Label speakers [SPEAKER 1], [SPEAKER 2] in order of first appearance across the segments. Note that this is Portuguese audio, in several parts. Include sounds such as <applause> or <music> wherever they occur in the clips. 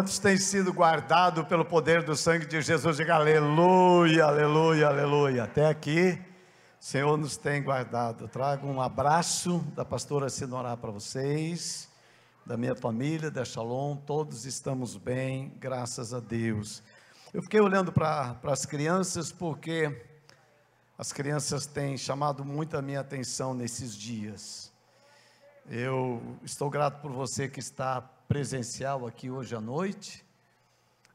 [SPEAKER 1] Quantos têm sido guardados pelo poder do sangue de Jesus? Diga aleluia, aleluia, aleluia. Até aqui, o Senhor nos tem guardado. Eu trago um abraço da pastora Sinorá para vocês, da minha família, da Shalom. Todos estamos bem, graças a Deus. Eu fiquei olhando para as crianças porque as crianças têm chamado muito a minha atenção nesses dias. Eu estou grato por você que está presencial aqui hoje à noite.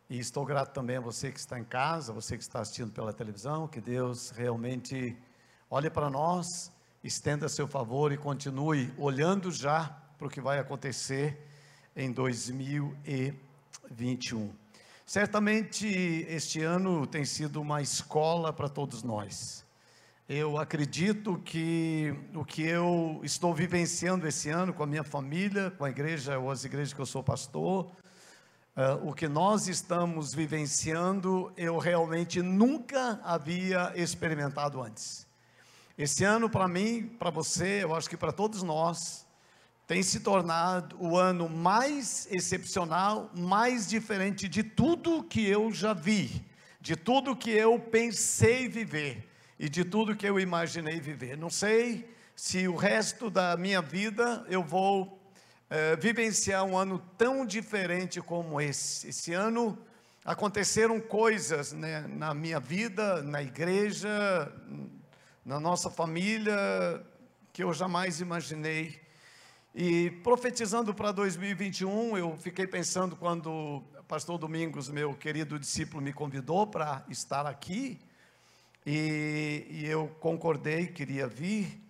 [SPEAKER 1] E estou grato também a você que está em casa, você que está assistindo pela televisão, que Deus realmente olhe para nós, estenda seu favor e continue olhando já para o que vai acontecer em 2021. Certamente este ano tem sido uma escola para todos nós. Eu acredito que o que eu estou vivenciando esse ano com a minha família, com a igreja ou as igrejas que eu sou pastor, uh, o que nós estamos vivenciando, eu realmente nunca havia experimentado antes. Esse ano, para mim, para você, eu acho que para todos nós, tem se tornado o ano mais excepcional, mais diferente de tudo que eu já vi, de tudo que eu pensei viver e de tudo que eu imaginei viver. Não sei se o resto da minha vida eu vou é, vivenciar um ano tão diferente como esse. Esse ano aconteceram coisas né, na minha vida, na igreja, na nossa família, que eu jamais imaginei. E profetizando para 2021, eu fiquei pensando quando o pastor Domingos, meu querido discípulo, me convidou para estar aqui. E, e, eu concordei, queria vir.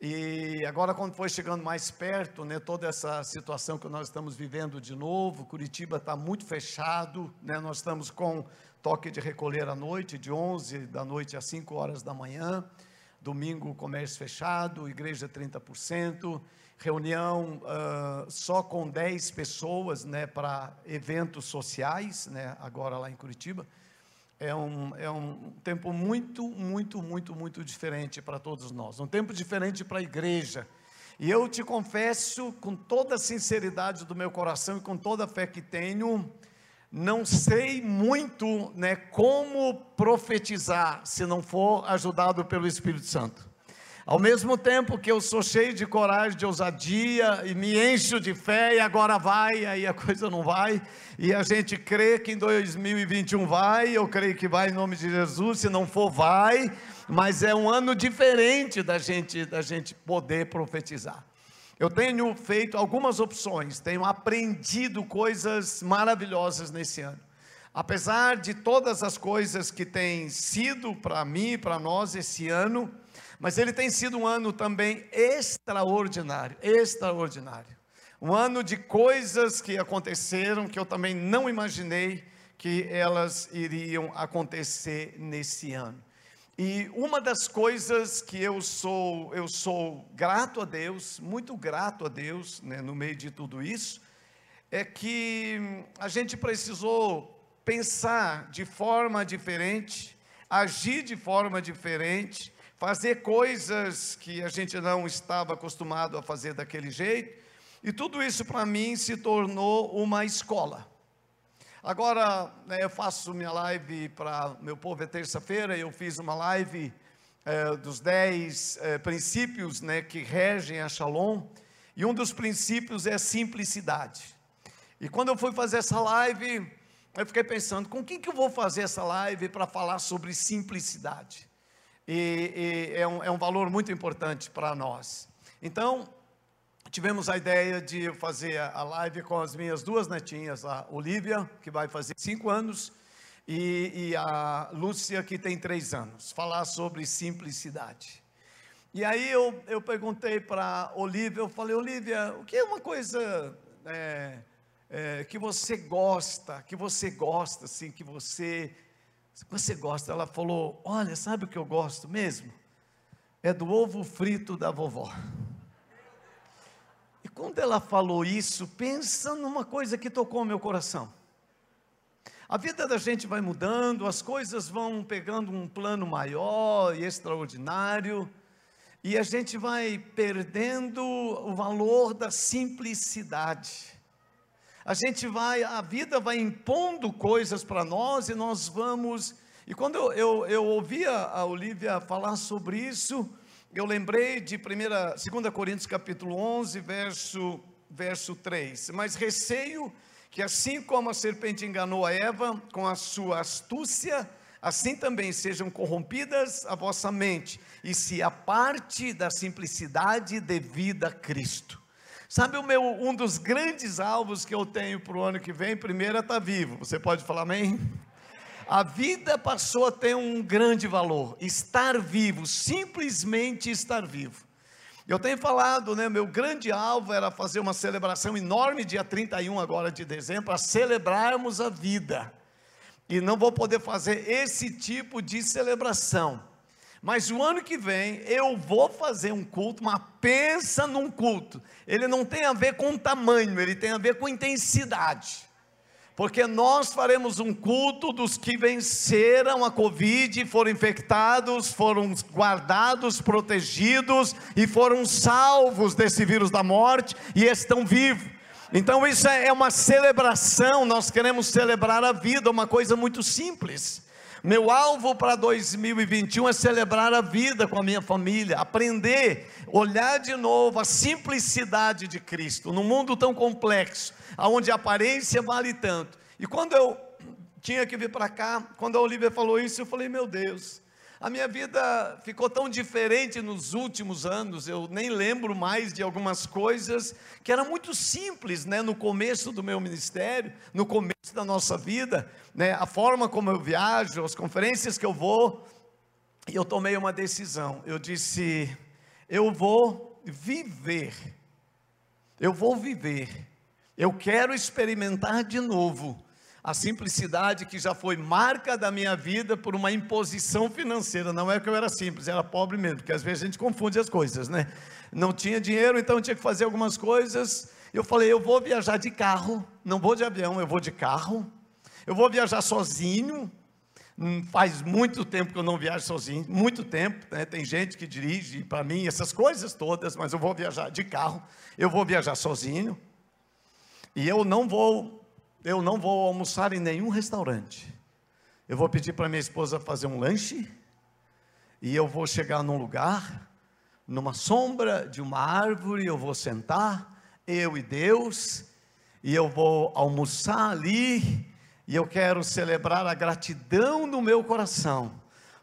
[SPEAKER 1] E agora, quando foi chegando mais perto, né, toda essa situação que nós estamos vivendo de novo, Curitiba está muito fechado, né, nós estamos com toque de recolher à noite, de 11 da noite às 5 horas da manhã. Domingo, comércio fechado, igreja 30%, reunião uh, só com 10 pessoas né, para eventos sociais, né, agora lá em Curitiba é um, é um tempo muito, muito, muito, muito diferente para todos nós. Um tempo diferente para a igreja. E eu te confesso, com toda a sinceridade do meu coração e com toda a fé que tenho, não sei muito né, como profetizar se não for ajudado pelo Espírito Santo. Ao mesmo tempo que eu sou cheio de coragem, de ousadia e me encho de fé e agora vai, aí a <laughs> coisa não vai, e a gente crê que em 2021 vai, eu creio que vai em nome de Jesus, se não for vai, mas é um ano diferente da gente da gente poder profetizar. Eu tenho feito algumas opções, tenho aprendido coisas maravilhosas nesse ano. Apesar de todas as coisas que têm sido para mim, para nós esse ano, mas ele tem sido um ano também extraordinário, extraordinário. Um ano de coisas que aconteceram que eu também não imaginei que elas iriam acontecer nesse ano. E uma das coisas que eu sou, eu sou grato a Deus, muito grato a Deus, né, no meio de tudo isso, é que a gente precisou pensar de forma diferente, agir de forma diferente, fazer coisas que a gente não estava acostumado a fazer daquele jeito, e tudo isso para mim se tornou uma escola. Agora, né, eu faço minha live para meu povo, é terça-feira, eu fiz uma live é, dos dez é, princípios né, que regem a Shalom, e um dos princípios é simplicidade. E quando eu fui fazer essa live, eu fiquei pensando, com quem que eu vou fazer essa live para falar sobre simplicidade? E, e é, um, é um valor muito importante para nós. Então, tivemos a ideia de fazer a live com as minhas duas netinhas, a Olivia, que vai fazer cinco anos, e, e a Lúcia, que tem três anos, falar sobre simplicidade. E aí eu, eu perguntei para Olivia, eu falei, Olivia, o que é uma coisa é, é, que você gosta, que você gosta, assim, que você você gosta? Ela falou: Olha, sabe o que eu gosto mesmo? É do ovo frito da vovó. E quando ela falou isso, pensa numa coisa que tocou meu coração. A vida da gente vai mudando, as coisas vão pegando um plano maior e extraordinário, e a gente vai perdendo o valor da simplicidade. A gente vai, a vida vai impondo coisas para nós e nós vamos. E quando eu, eu, eu ouvia a Olivia falar sobre isso, eu lembrei de 2 Coríntios capítulo 11, verso, verso 3. Mas receio que assim como a serpente enganou a Eva com a sua astúcia, assim também sejam corrompidas a vossa mente e se aparte da simplicidade devida a Cristo. Sabe o meu um dos grandes alvos que eu tenho para o ano que vem? Primeiro é estar tá vivo. Você pode falar amém? A vida passou a ter um grande valor, estar vivo, simplesmente estar vivo. Eu tenho falado, né, meu grande alvo era fazer uma celebração enorme dia 31 agora de dezembro para celebrarmos a vida. E não vou poder fazer esse tipo de celebração mas o ano que vem eu vou fazer um culto, mas pensa num culto. Ele não tem a ver com tamanho, ele tem a ver com intensidade. Porque nós faremos um culto dos que venceram a Covid, foram infectados, foram guardados, protegidos e foram salvos desse vírus da morte e estão vivos. Então isso é uma celebração, nós queremos celebrar a vida, uma coisa muito simples. Meu alvo para 2021 é celebrar a vida com a minha família, aprender, olhar de novo a simplicidade de Cristo, num mundo tão complexo, onde a aparência vale tanto. E quando eu tinha que vir para cá, quando a Olivia falou isso, eu falei: meu Deus, a minha vida ficou tão diferente nos últimos anos, eu nem lembro mais de algumas coisas que eram muito simples, né, no começo do meu ministério, no começo da nossa vida, né, a forma como eu viajo, as conferências que eu vou, e eu tomei uma decisão. Eu disse: eu vou viver. Eu vou viver. Eu quero experimentar de novo a simplicidade que já foi marca da minha vida por uma imposição financeira. Não é que eu era simples, era pobre mesmo, porque às vezes a gente confunde as coisas, né? Não tinha dinheiro, então tinha que fazer algumas coisas. Eu falei, eu vou viajar de carro, não vou de avião, eu vou de carro. Eu vou viajar sozinho. Hum, faz muito tempo que eu não viajo sozinho, muito tempo. Né? Tem gente que dirige para mim essas coisas todas, mas eu vou viajar de carro. Eu vou viajar sozinho. E eu não vou eu não vou almoçar em nenhum restaurante. Eu vou pedir para minha esposa fazer um lanche e eu vou chegar num lugar, numa sombra de uma árvore, eu vou sentar, eu e Deus, e eu vou almoçar ali, e eu quero celebrar a gratidão no meu coração,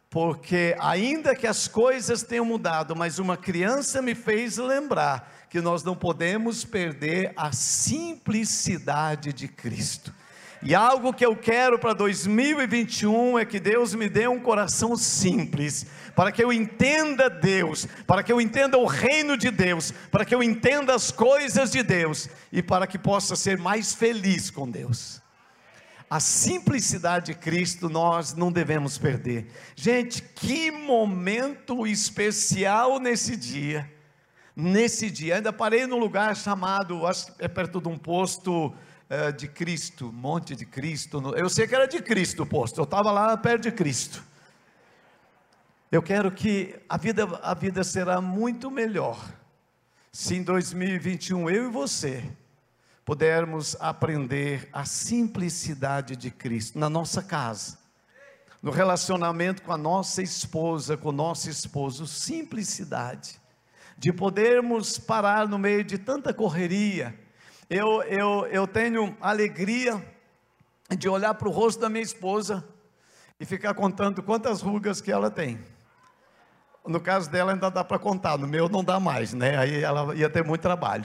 [SPEAKER 1] porque ainda que as coisas tenham mudado, mas uma criança me fez lembrar que nós não podemos perder a simplicidade de Cristo. E algo que eu quero para 2021 é que Deus me dê um coração simples, para que eu entenda Deus, para que eu entenda o reino de Deus, para que eu entenda as coisas de Deus e para que possa ser mais feliz com Deus. A simplicidade de Cristo nós não devemos perder. Gente, que momento especial nesse dia nesse dia. Ainda parei num lugar chamado, acho que é perto de um posto é, de Cristo, Monte de Cristo. Eu sei que era de Cristo o posto, eu estava lá perto de Cristo. Eu quero que a vida, a vida será muito melhor se em 2021 eu e você pudermos aprender a simplicidade de Cristo na nossa casa, no relacionamento com a nossa esposa, com o nosso esposo, simplicidade de podermos parar no meio de tanta correria. Eu, eu, eu tenho alegria de olhar para o rosto da minha esposa e ficar contando quantas rugas que ela tem. No caso dela ainda dá para contar, no meu não dá mais, né? Aí ela ia ter muito trabalho.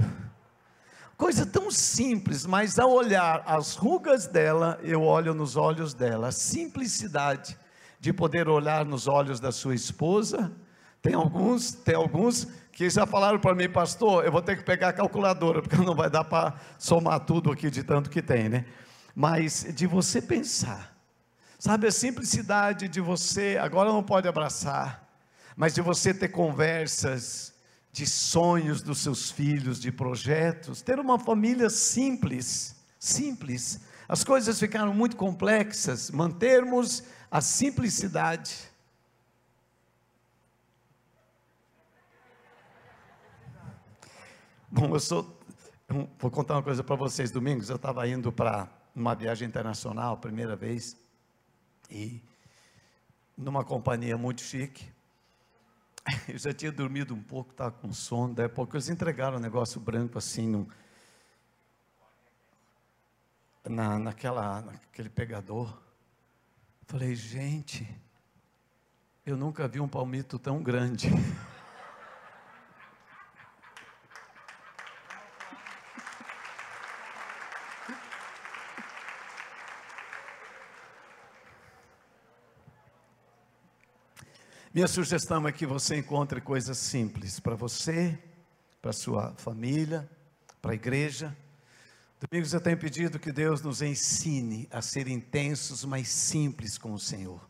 [SPEAKER 1] Coisa tão simples, mas ao olhar as rugas dela, eu olho nos olhos dela. A simplicidade de poder olhar nos olhos da sua esposa. Tem alguns, tem alguns que já falaram para mim, pastor, eu vou ter que pegar a calculadora, porque não vai dar para somar tudo aqui de tanto que tem, né? Mas de você pensar, sabe a simplicidade de você, agora não pode abraçar, mas de você ter conversas de sonhos dos seus filhos, de projetos, ter uma família simples, simples. As coisas ficaram muito complexas, mantermos a simplicidade Bom, eu sou, Vou contar uma coisa para vocês. Domingos eu estava indo para uma viagem internacional, primeira vez, e numa companhia muito chique. <laughs> Eu já tinha dormido um pouco, estava com sono, daí a pouco eles entregaram um negócio branco assim, no, na, naquela, naquele pegador. Falei, gente, eu nunca vi um palmito tão grande. <laughs> Minha sugestão é que você encontre coisas simples para você, para sua família, para a igreja. Domingos eu tenho pedido que Deus nos ensine a ser intensos, mas simples com o Senhor.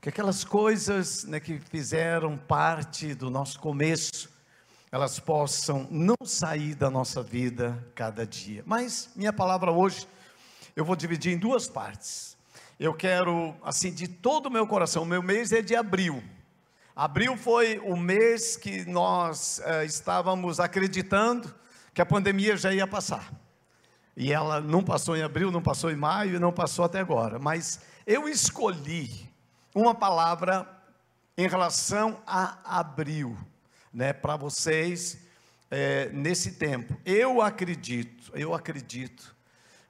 [SPEAKER 1] Que aquelas coisas né, que fizeram parte do nosso começo, elas possam não sair da nossa vida cada dia. Mas minha palavra hoje eu vou dividir em duas partes. Eu quero, assim, de todo o meu coração, o meu mês é de abril. Abril foi o mês que nós uh, estávamos acreditando que a pandemia já ia passar. E ela não passou em abril, não passou em maio e não passou até agora. Mas eu escolhi uma palavra em relação a abril, né, para vocês é, nesse tempo. Eu acredito, eu acredito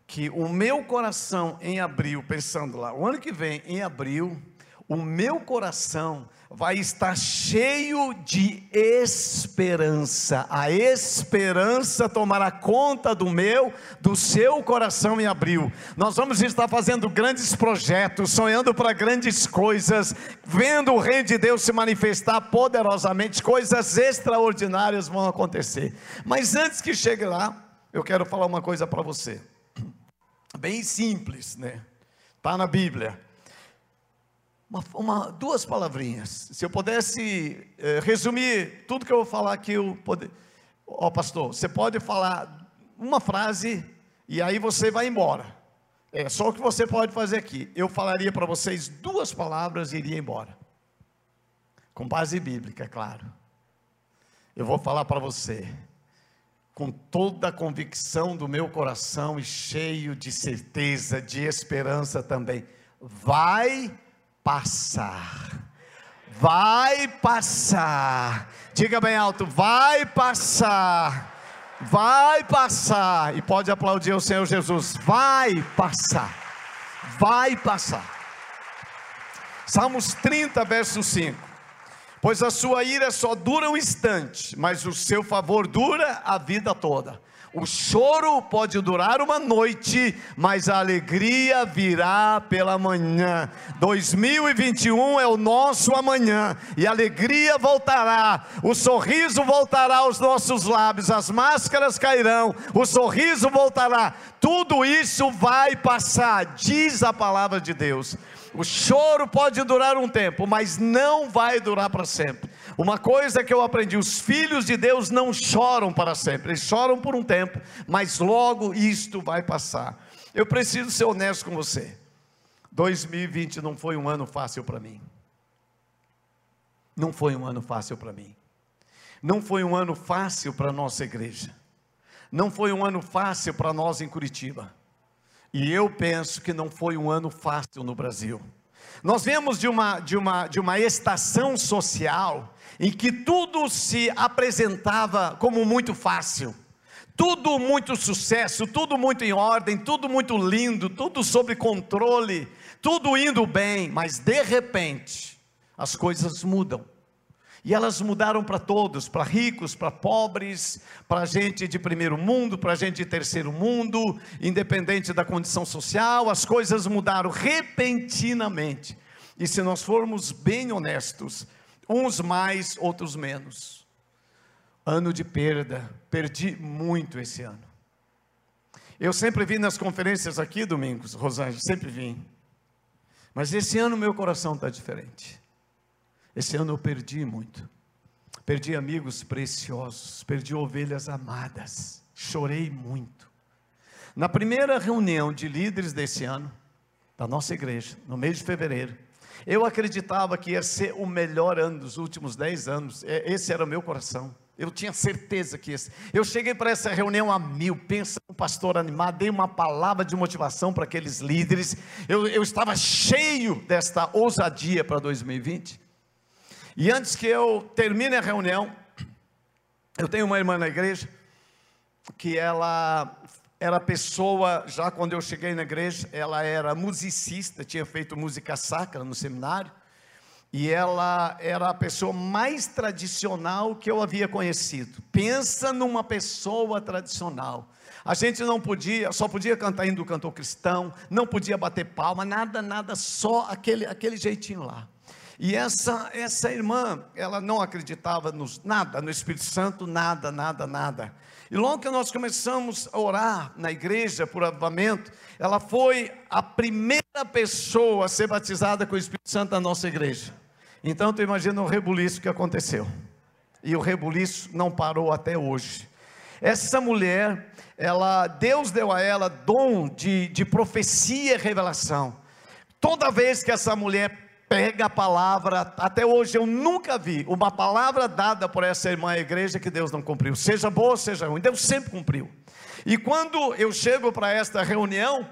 [SPEAKER 1] que o meu coração em abril, pensando lá, o ano que vem, em abril, o meu coração vai estar cheio de esperança. A esperança tomará conta do meu, do seu coração em abril. Nós vamos estar fazendo grandes projetos, sonhando para grandes coisas, vendo o reino de Deus se manifestar poderosamente, coisas extraordinárias vão acontecer. Mas antes que chegue lá, eu quero falar uma coisa para você. Bem simples, né? Está na Bíblia uma, uma, duas palavrinhas. Se eu pudesse eh, resumir tudo que eu vou falar aqui, eu poder. Ó, oh, pastor, você pode falar uma frase e aí você vai embora. É só o que você pode fazer aqui. Eu falaria para vocês duas palavras e iria embora. Com base bíblica, é claro. Eu vou falar para você, com toda a convicção do meu coração e cheio de certeza, de esperança também. Vai passar. Vai passar. Diga bem alto: vai passar. Vai passar. E pode aplaudir o Senhor Jesus. Vai passar. Vai passar. Salmos 30, verso 5. Pois a sua ira só dura um instante, mas o seu favor dura a vida toda. O choro pode durar uma noite, mas a alegria virá pela manhã. 2021 é o nosso amanhã, e a alegria voltará, o sorriso voltará aos nossos lábios, as máscaras cairão, o sorriso voltará. Tudo isso vai passar, diz a palavra de Deus. O choro pode durar um tempo, mas não vai durar para sempre. Uma coisa que eu aprendi: os filhos de Deus não choram para sempre, eles choram por um tempo, mas logo isto vai passar. Eu preciso ser honesto com você. 2020 não foi um ano fácil para mim. Não foi um ano fácil para mim. Não foi um ano fácil para a nossa igreja. Não foi um ano fácil para nós em Curitiba. E eu penso que não foi um ano fácil no Brasil. Nós vemos de uma, de uma, de uma estação social em que tudo se apresentava como muito fácil, tudo muito sucesso, tudo muito em ordem, tudo muito lindo, tudo sob controle, tudo indo bem, mas de repente as coisas mudam. E elas mudaram para todos, para ricos, para pobres, para gente de primeiro mundo, para gente de terceiro mundo, independente da condição social, as coisas mudaram repentinamente. E se nós formos bem honestos, uns mais, outros menos. Ano de perda, perdi muito esse ano. Eu sempre vim nas conferências aqui, Domingos, Rosângela, sempre vim. Mas esse ano meu coração está diferente. Esse ano eu perdi muito. Perdi amigos preciosos, perdi ovelhas amadas, chorei muito. Na primeira reunião de líderes desse ano, da nossa igreja, no mês de fevereiro, eu acreditava que ia ser o melhor ano dos últimos dez anos, é, esse era o meu coração. Eu tinha certeza que esse. Eu cheguei para essa reunião a mil, pensa um pastor animado, dei uma palavra de motivação para aqueles líderes. Eu, eu estava cheio desta ousadia para 2020. E antes que eu termine a reunião, eu tenho uma irmã na igreja que ela era pessoa, já quando eu cheguei na igreja, ela era musicista, tinha feito música sacra no seminário e ela era a pessoa mais tradicional que eu havia conhecido. Pensa numa pessoa tradicional. A gente não podia, só podia cantar indo do cantor cristão, não podia bater palma, nada, nada, só aquele, aquele jeitinho lá. E essa, essa irmã, ela não acreditava nos nada, no Espírito Santo, nada, nada, nada. E logo que nós começamos a orar na igreja por avivamento, ela foi a primeira pessoa a ser batizada com o Espírito Santo da nossa igreja. Então tu imagina o rebuliço que aconteceu. E o rebuliço não parou até hoje. Essa mulher, ela, Deus deu a ela dom de, de profecia e revelação. Toda vez que essa mulher pega a palavra, até hoje eu nunca vi uma palavra dada por essa irmã à igreja que Deus não cumpriu, seja boa, seja ruim, Deus sempre cumpriu. E quando eu chego para esta reunião,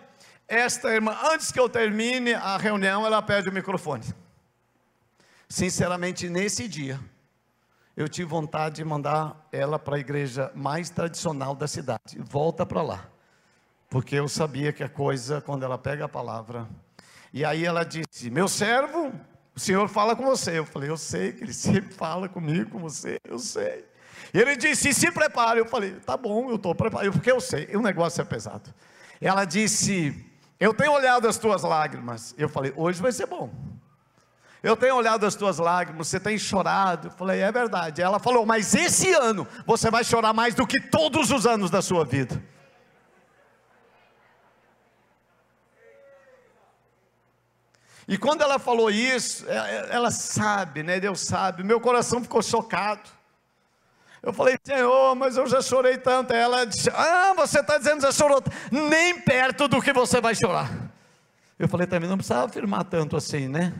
[SPEAKER 1] esta irmã, antes que eu termine a reunião, ela pede o microfone. Sinceramente, nesse dia, eu tive vontade de mandar ela para a igreja mais tradicional da cidade. Volta para lá. Porque eu sabia que a coisa, quando ela pega a palavra. E aí ela disse: Meu servo, o senhor fala com você. Eu falei: Eu sei que ele <laughs> sempre fala comigo, com você, eu sei. E ele disse: Se prepare. Eu falei: Tá bom, eu estou preparado, porque eu sei, o negócio é pesado. Ela disse: Eu tenho olhado as tuas lágrimas. Eu falei: Hoje vai ser bom. Eu tenho olhado as tuas lágrimas, você tem chorado. Eu falei, é verdade. Ela falou, mas esse ano você vai chorar mais do que todos os anos da sua vida. E quando ela falou isso, é, é, ela sabe, né? Deus sabe. Meu coração ficou chocado. Eu falei, Senhor, mas eu já chorei tanto. Ela disse, Ah, você está dizendo que já chorou. Nem perto do que você vai chorar. Eu falei, também não precisava afirmar tanto assim, né?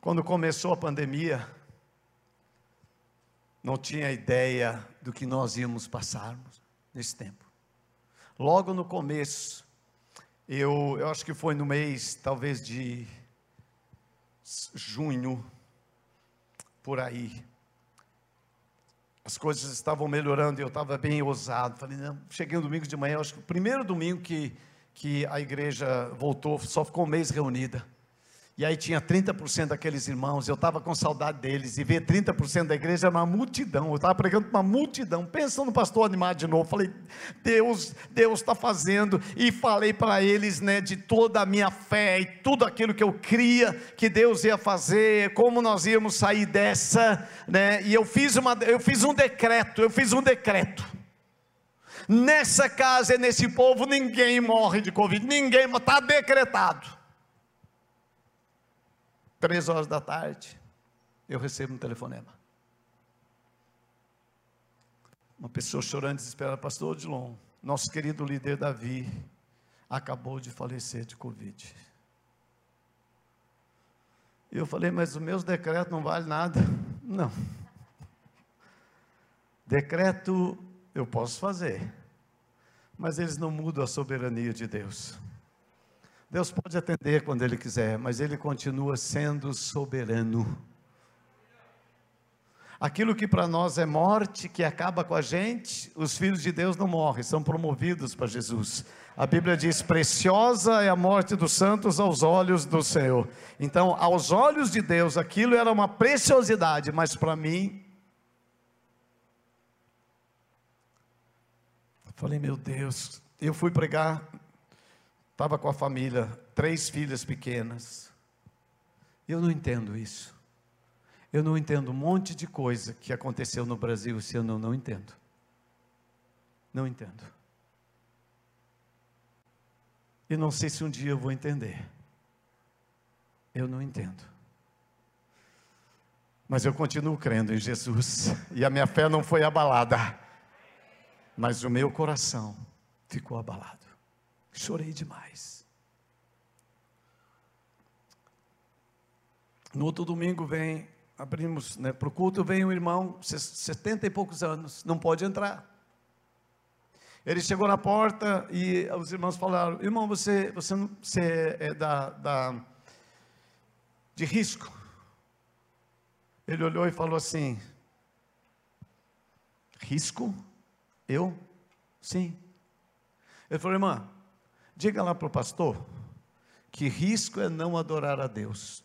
[SPEAKER 1] Quando começou a pandemia, não tinha ideia do que nós íamos passarmos nesse tempo. Logo no começo, eu, eu acho que foi no mês, talvez de junho, por aí. As coisas estavam melhorando e eu estava bem ousado. Falei, não, cheguei no domingo de manhã, acho que o primeiro domingo que, que a igreja voltou, só ficou um mês reunida. E aí tinha 30% daqueles irmãos, eu estava com saudade deles, e ver 30% da igreja era uma multidão, eu estava pregando para uma multidão, pensando no pastor animado de novo, falei, Deus, Deus está fazendo, e falei para eles, né, de toda a minha fé, e tudo aquilo que eu cria, que Deus ia fazer, como nós íamos sair dessa, né, e eu fiz, uma, eu fiz um decreto, eu fiz um decreto, nessa casa e nesse povo, ninguém morre de Covid, ninguém, está decretado, Três horas da tarde, eu recebo um telefonema. Uma pessoa chorando, desesperada, pastor Odilon, nosso querido líder Davi, acabou de falecer de Covid. Eu falei, mas os meus decretos não valem nada. <laughs> Não. Decreto eu posso fazer, mas eles não mudam a soberania de Deus. Deus pode atender quando Ele quiser, mas Ele continua sendo soberano. Aquilo que para nós é morte, que acaba com a gente, os filhos de Deus não morrem, são promovidos para Jesus. A Bíblia diz: preciosa é a morte dos santos aos olhos do Senhor. Então, aos olhos de Deus, aquilo era uma preciosidade, mas para mim. Falei, meu Deus, eu fui pregar Estava com a família, três filhas pequenas. Eu não entendo isso. Eu não entendo um monte de coisa que aconteceu no Brasil, se eu não, não entendo. Não entendo. E não sei se um dia eu vou entender. Eu não entendo. Mas eu continuo crendo em Jesus. E a minha fé não foi abalada. Mas o meu coração ficou abalado. Chorei demais. No outro domingo vem, abrimos né, para o culto, vem um irmão, setenta e poucos anos, não pode entrar. Ele chegou na porta e os irmãos falaram: Irmão, você, você, você é da, da, de risco. Ele olhou e falou assim: Risco? Eu? Sim. Ele falou: Irmã, diga lá para o pastor que risco é não adorar a Deus.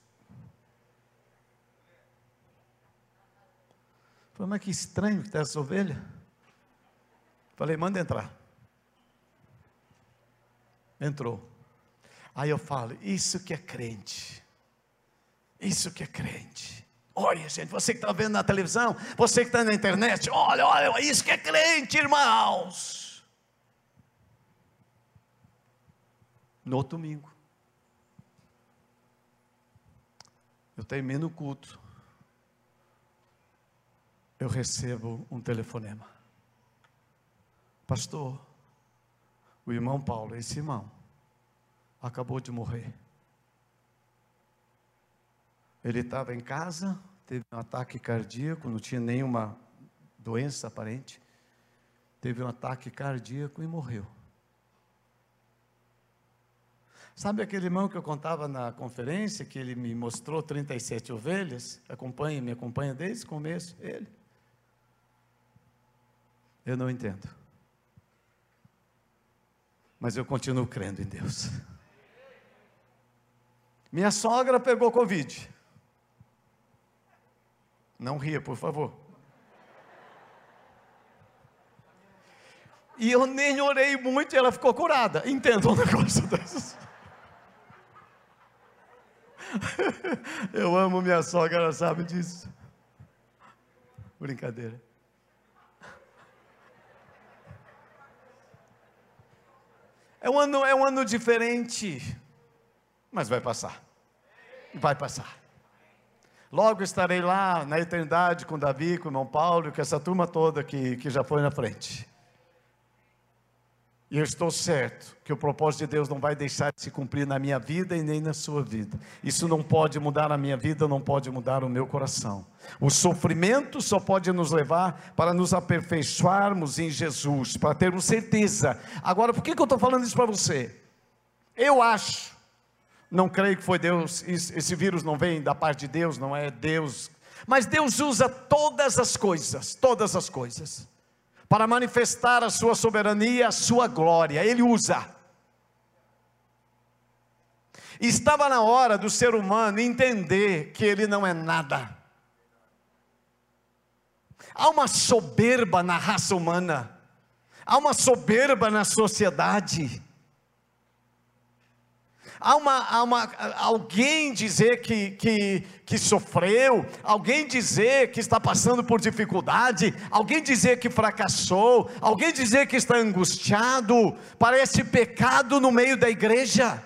[SPEAKER 1] Falei, mas que estranho que está essa ovelha. Falei, manda entrar. Entrou. Aí eu falo, isso que é crente. Isso que é crente. Olha, gente, você que está vendo na televisão, você que está na internet, olha, olha, isso que é crente, irmãos. No domingo, eu termino o culto, eu recebo um telefonema. Pastor, o irmão Paulo, esse irmão, acabou de morrer. Ele estava em casa, teve um ataque cardíaco, não tinha nenhuma doença aparente. Teve um ataque cardíaco e morreu. Sabe aquele irmão que eu contava na conferência, que ele me mostrou 37 ovelhas? Acompanha, me acompanha desde o começo, ele. Eu não entendo. Mas eu continuo crendo em Deus. Minha sogra pegou Covid. Não ria, por favor. E eu nem orei muito e ela ficou curada. Entenda um negócio desses. <laughs> Eu amo minha sogra, ela sabe disso. Brincadeira. É um ano, é um ano diferente, mas vai passar. Vai passar. Logo estarei lá na eternidade com Davi, com o irmão Paulo, com essa turma toda que, que já foi na frente. E eu estou certo que o propósito de Deus não vai deixar de se cumprir na minha vida e nem na sua vida. Isso não pode mudar a minha vida, não pode mudar o meu coração. O sofrimento só pode nos levar para nos aperfeiçoarmos em Jesus, para termos certeza. Agora, por que, que eu estou falando isso para você? Eu acho não creio que foi Deus, esse vírus não vem da parte de Deus, não é Deus. Mas Deus usa todas as coisas, todas as coisas, para manifestar a sua soberania, a sua glória. Ele usa. Estava na hora do ser humano entender que ele não é nada. Há uma soberba na raça humana, há uma soberba na sociedade há, uma, há uma, alguém dizer que, que, que sofreu, alguém dizer que está passando por dificuldade, alguém dizer que fracassou, alguém dizer que está angustiado, parece pecado no meio da igreja.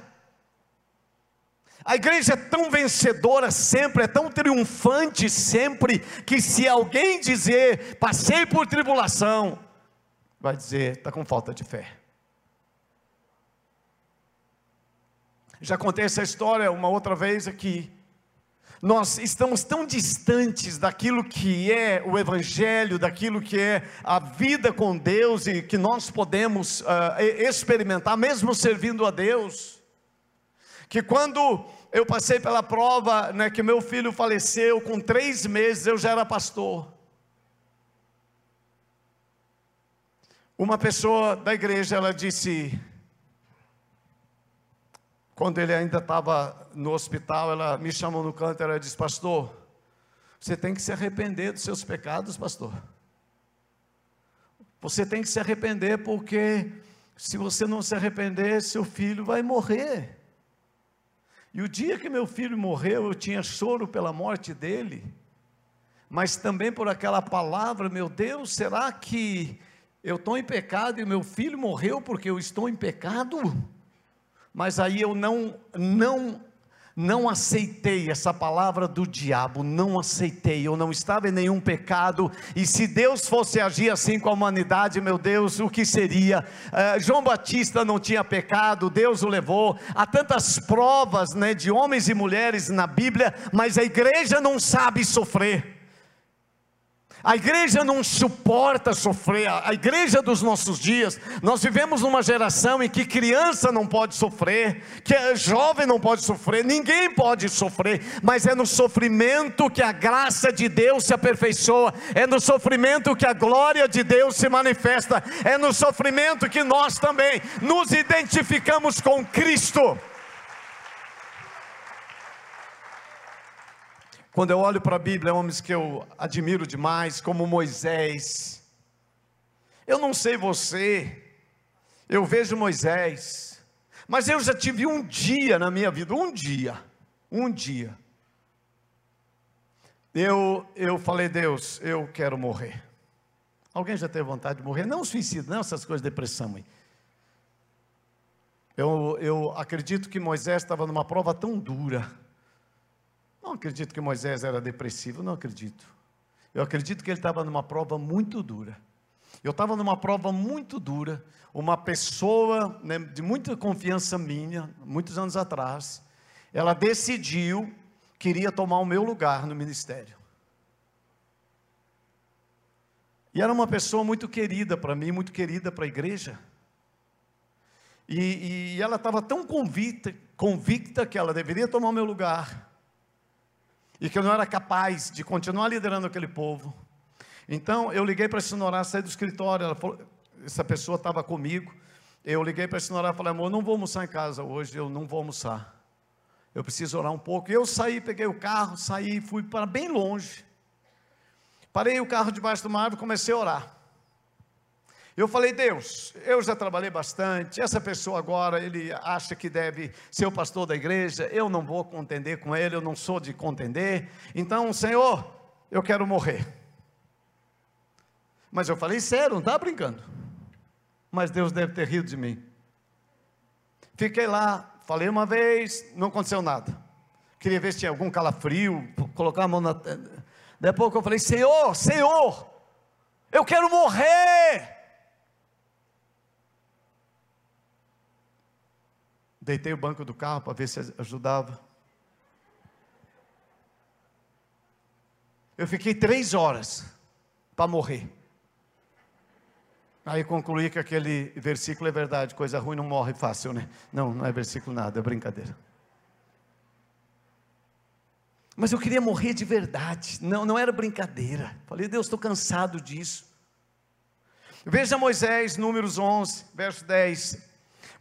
[SPEAKER 1] A igreja é tão vencedora sempre, é tão triunfante sempre, que se alguém dizer, passei por tribulação, vai dizer, está com falta de fé. Já contei essa história uma outra vez aqui. Nós estamos tão distantes daquilo que é o Evangelho, daquilo que é a vida com Deus e que nós podemos uh, experimentar, mesmo servindo a Deus, que quando eu passei pela prova, né, que meu filho faleceu, com três meses eu já era pastor. Uma pessoa da igreja, ela disse, quando ele ainda estava no hospital, ela me chamou no canto, ela disse: Pastor, você tem que se arrepender dos seus pecados, pastor. Você tem que se arrepender, porque se você não se arrepender, seu filho vai morrer. E o dia que meu filho morreu, eu tinha choro pela morte dele, mas também por aquela palavra: Meu Deus, será que eu estou em pecado e meu filho morreu porque eu estou em pecado? Mas aí eu não, não, não aceitei essa palavra do diabo, não aceitei, eu não estava em nenhum pecado, e se Deus fosse agir assim com a humanidade, meu Deus, o que seria? Uh, João Batista não tinha pecado, Deus o levou, há tantas provas né, de homens e mulheres na Bíblia, mas a igreja não sabe sofrer. A igreja não suporta sofrer, a igreja dos nossos dias, nós vivemos numa geração em que criança não pode sofrer, que jovem não pode sofrer, ninguém pode sofrer, mas é no sofrimento que a graça de Deus se aperfeiçoa, é no sofrimento que a glória de Deus se manifesta, é no sofrimento que nós também nos identificamos com Cristo. Quando eu olho para a Bíblia, homens que eu admiro demais, como Moisés. Eu não sei você, eu vejo Moisés, mas eu já tive um dia na minha vida, um dia, um dia. Eu, eu falei, Deus, eu quero morrer. Alguém já teve vontade de morrer? Não suicídio, não essas coisas de depressão aí. Eu, eu acredito que Moisés estava numa prova tão dura não acredito que Moisés era depressivo, não acredito. Eu acredito que ele estava numa prova muito dura. Eu estava numa prova muito dura. Uma pessoa né, de muita confiança minha, muitos anos atrás, ela decidiu que iria tomar o meu lugar no ministério. E era uma pessoa muito querida para mim, muito querida para a igreja. E, e ela estava tão convicta, convicta que ela deveria tomar o meu lugar e que eu não era capaz de continuar liderando aquele povo. Então eu liguei para a senhora sair do escritório, falou, essa pessoa estava comigo. Eu liguei para a senhora e falei, amor, não vou almoçar em casa hoje, eu não vou almoçar. Eu preciso orar um pouco. E eu saí, peguei o carro, saí, fui para bem longe. Parei o carro debaixo de uma árvore e comecei a orar. Eu falei, Deus, eu já trabalhei bastante, essa pessoa agora, ele acha que deve ser o pastor da igreja, eu não vou contender com ele, eu não sou de contender, então, Senhor, eu quero morrer. Mas eu falei sério, não está brincando. Mas Deus deve ter rido de mim. Fiquei lá, falei uma vez, não aconteceu nada. Queria ver se tinha algum calafrio, colocar a mão na. Daí a pouco eu falei: Senhor, Senhor, eu quero morrer. Deitei o banco do carro para ver se ajudava. Eu fiquei três horas para morrer. Aí concluí que aquele versículo é verdade, coisa ruim não morre fácil, né? Não, não é versículo nada, é brincadeira. Mas eu queria morrer de verdade, não, não era brincadeira. Falei, Deus, estou cansado disso. Veja Moisés, números 11, verso 10.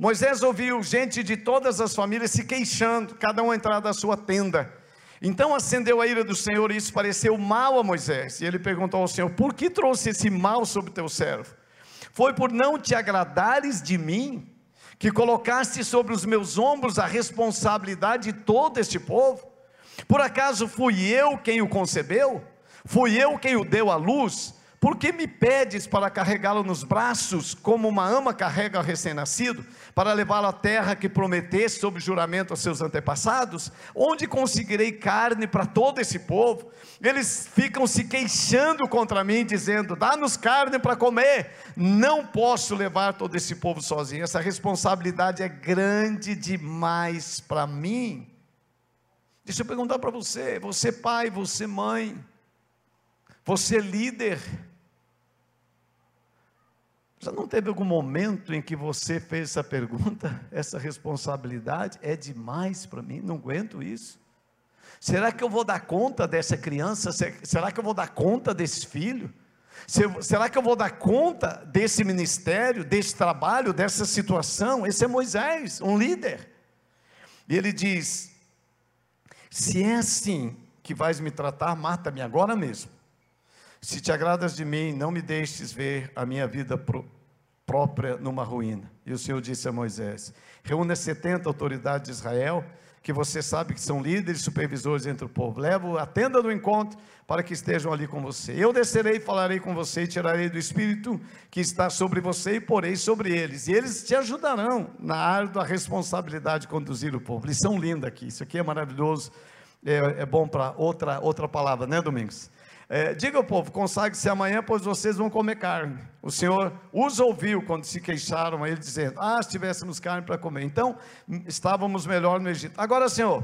[SPEAKER 1] Moisés ouviu gente de todas as famílias se queixando, cada um entrar da sua tenda. Então acendeu a ira do Senhor e isso pareceu mal a Moisés. E ele perguntou ao Senhor: Por que trouxe esse mal sobre teu servo? Foi por não te agradares de mim, que colocaste sobre os meus ombros a responsabilidade de todo este povo? Por acaso fui eu quem o concebeu? Fui eu quem o deu à luz? Por que me pedes para carregá-lo nos braços, como uma ama carrega o recém-nascido, para levá-lo à terra que prometeste sob juramento a seus antepassados? Onde conseguirei carne para todo esse povo? Eles ficam se queixando contra mim, dizendo: dá-nos carne para comer. Não posso levar todo esse povo sozinho, essa responsabilidade é grande demais para mim. Deixa eu perguntar para você, você pai, você mãe, você líder, já não teve algum momento em que você fez essa pergunta? <laughs> Essa responsabilidade é demais para mim, não aguento isso. Será que eu vou dar conta dessa criança? Será que eu vou dar conta desse filho? Será que eu vou dar conta desse ministério, desse trabalho, dessa situação? Esse é Moisés, um líder. E ele diz: Se é assim que vais me tratar, mata-me agora mesmo. Se te agradas de mim, não me deixes ver a minha vida pro, própria numa ruína. E o Senhor disse a Moisés: Reúna 70 autoridades de Israel, que você sabe que são líderes, supervisores entre o povo. Levo a tenda do encontro para que estejam ali com você. Eu descerei, falarei com você, e tirarei do espírito que está sobre você e porei sobre eles. E eles te ajudarão na árdua responsabilidade de conduzir o povo. Lição linda aqui. Isso aqui é maravilhoso. É, é bom para outra, outra palavra, né, Domingos? É, diga ao povo: consagre-se amanhã, pois vocês vão comer carne. O Senhor os ouviu quando se queixaram a ele, dizendo: Ah, se tivéssemos carne para comer. Então, estávamos melhor no Egito. Agora, Senhor,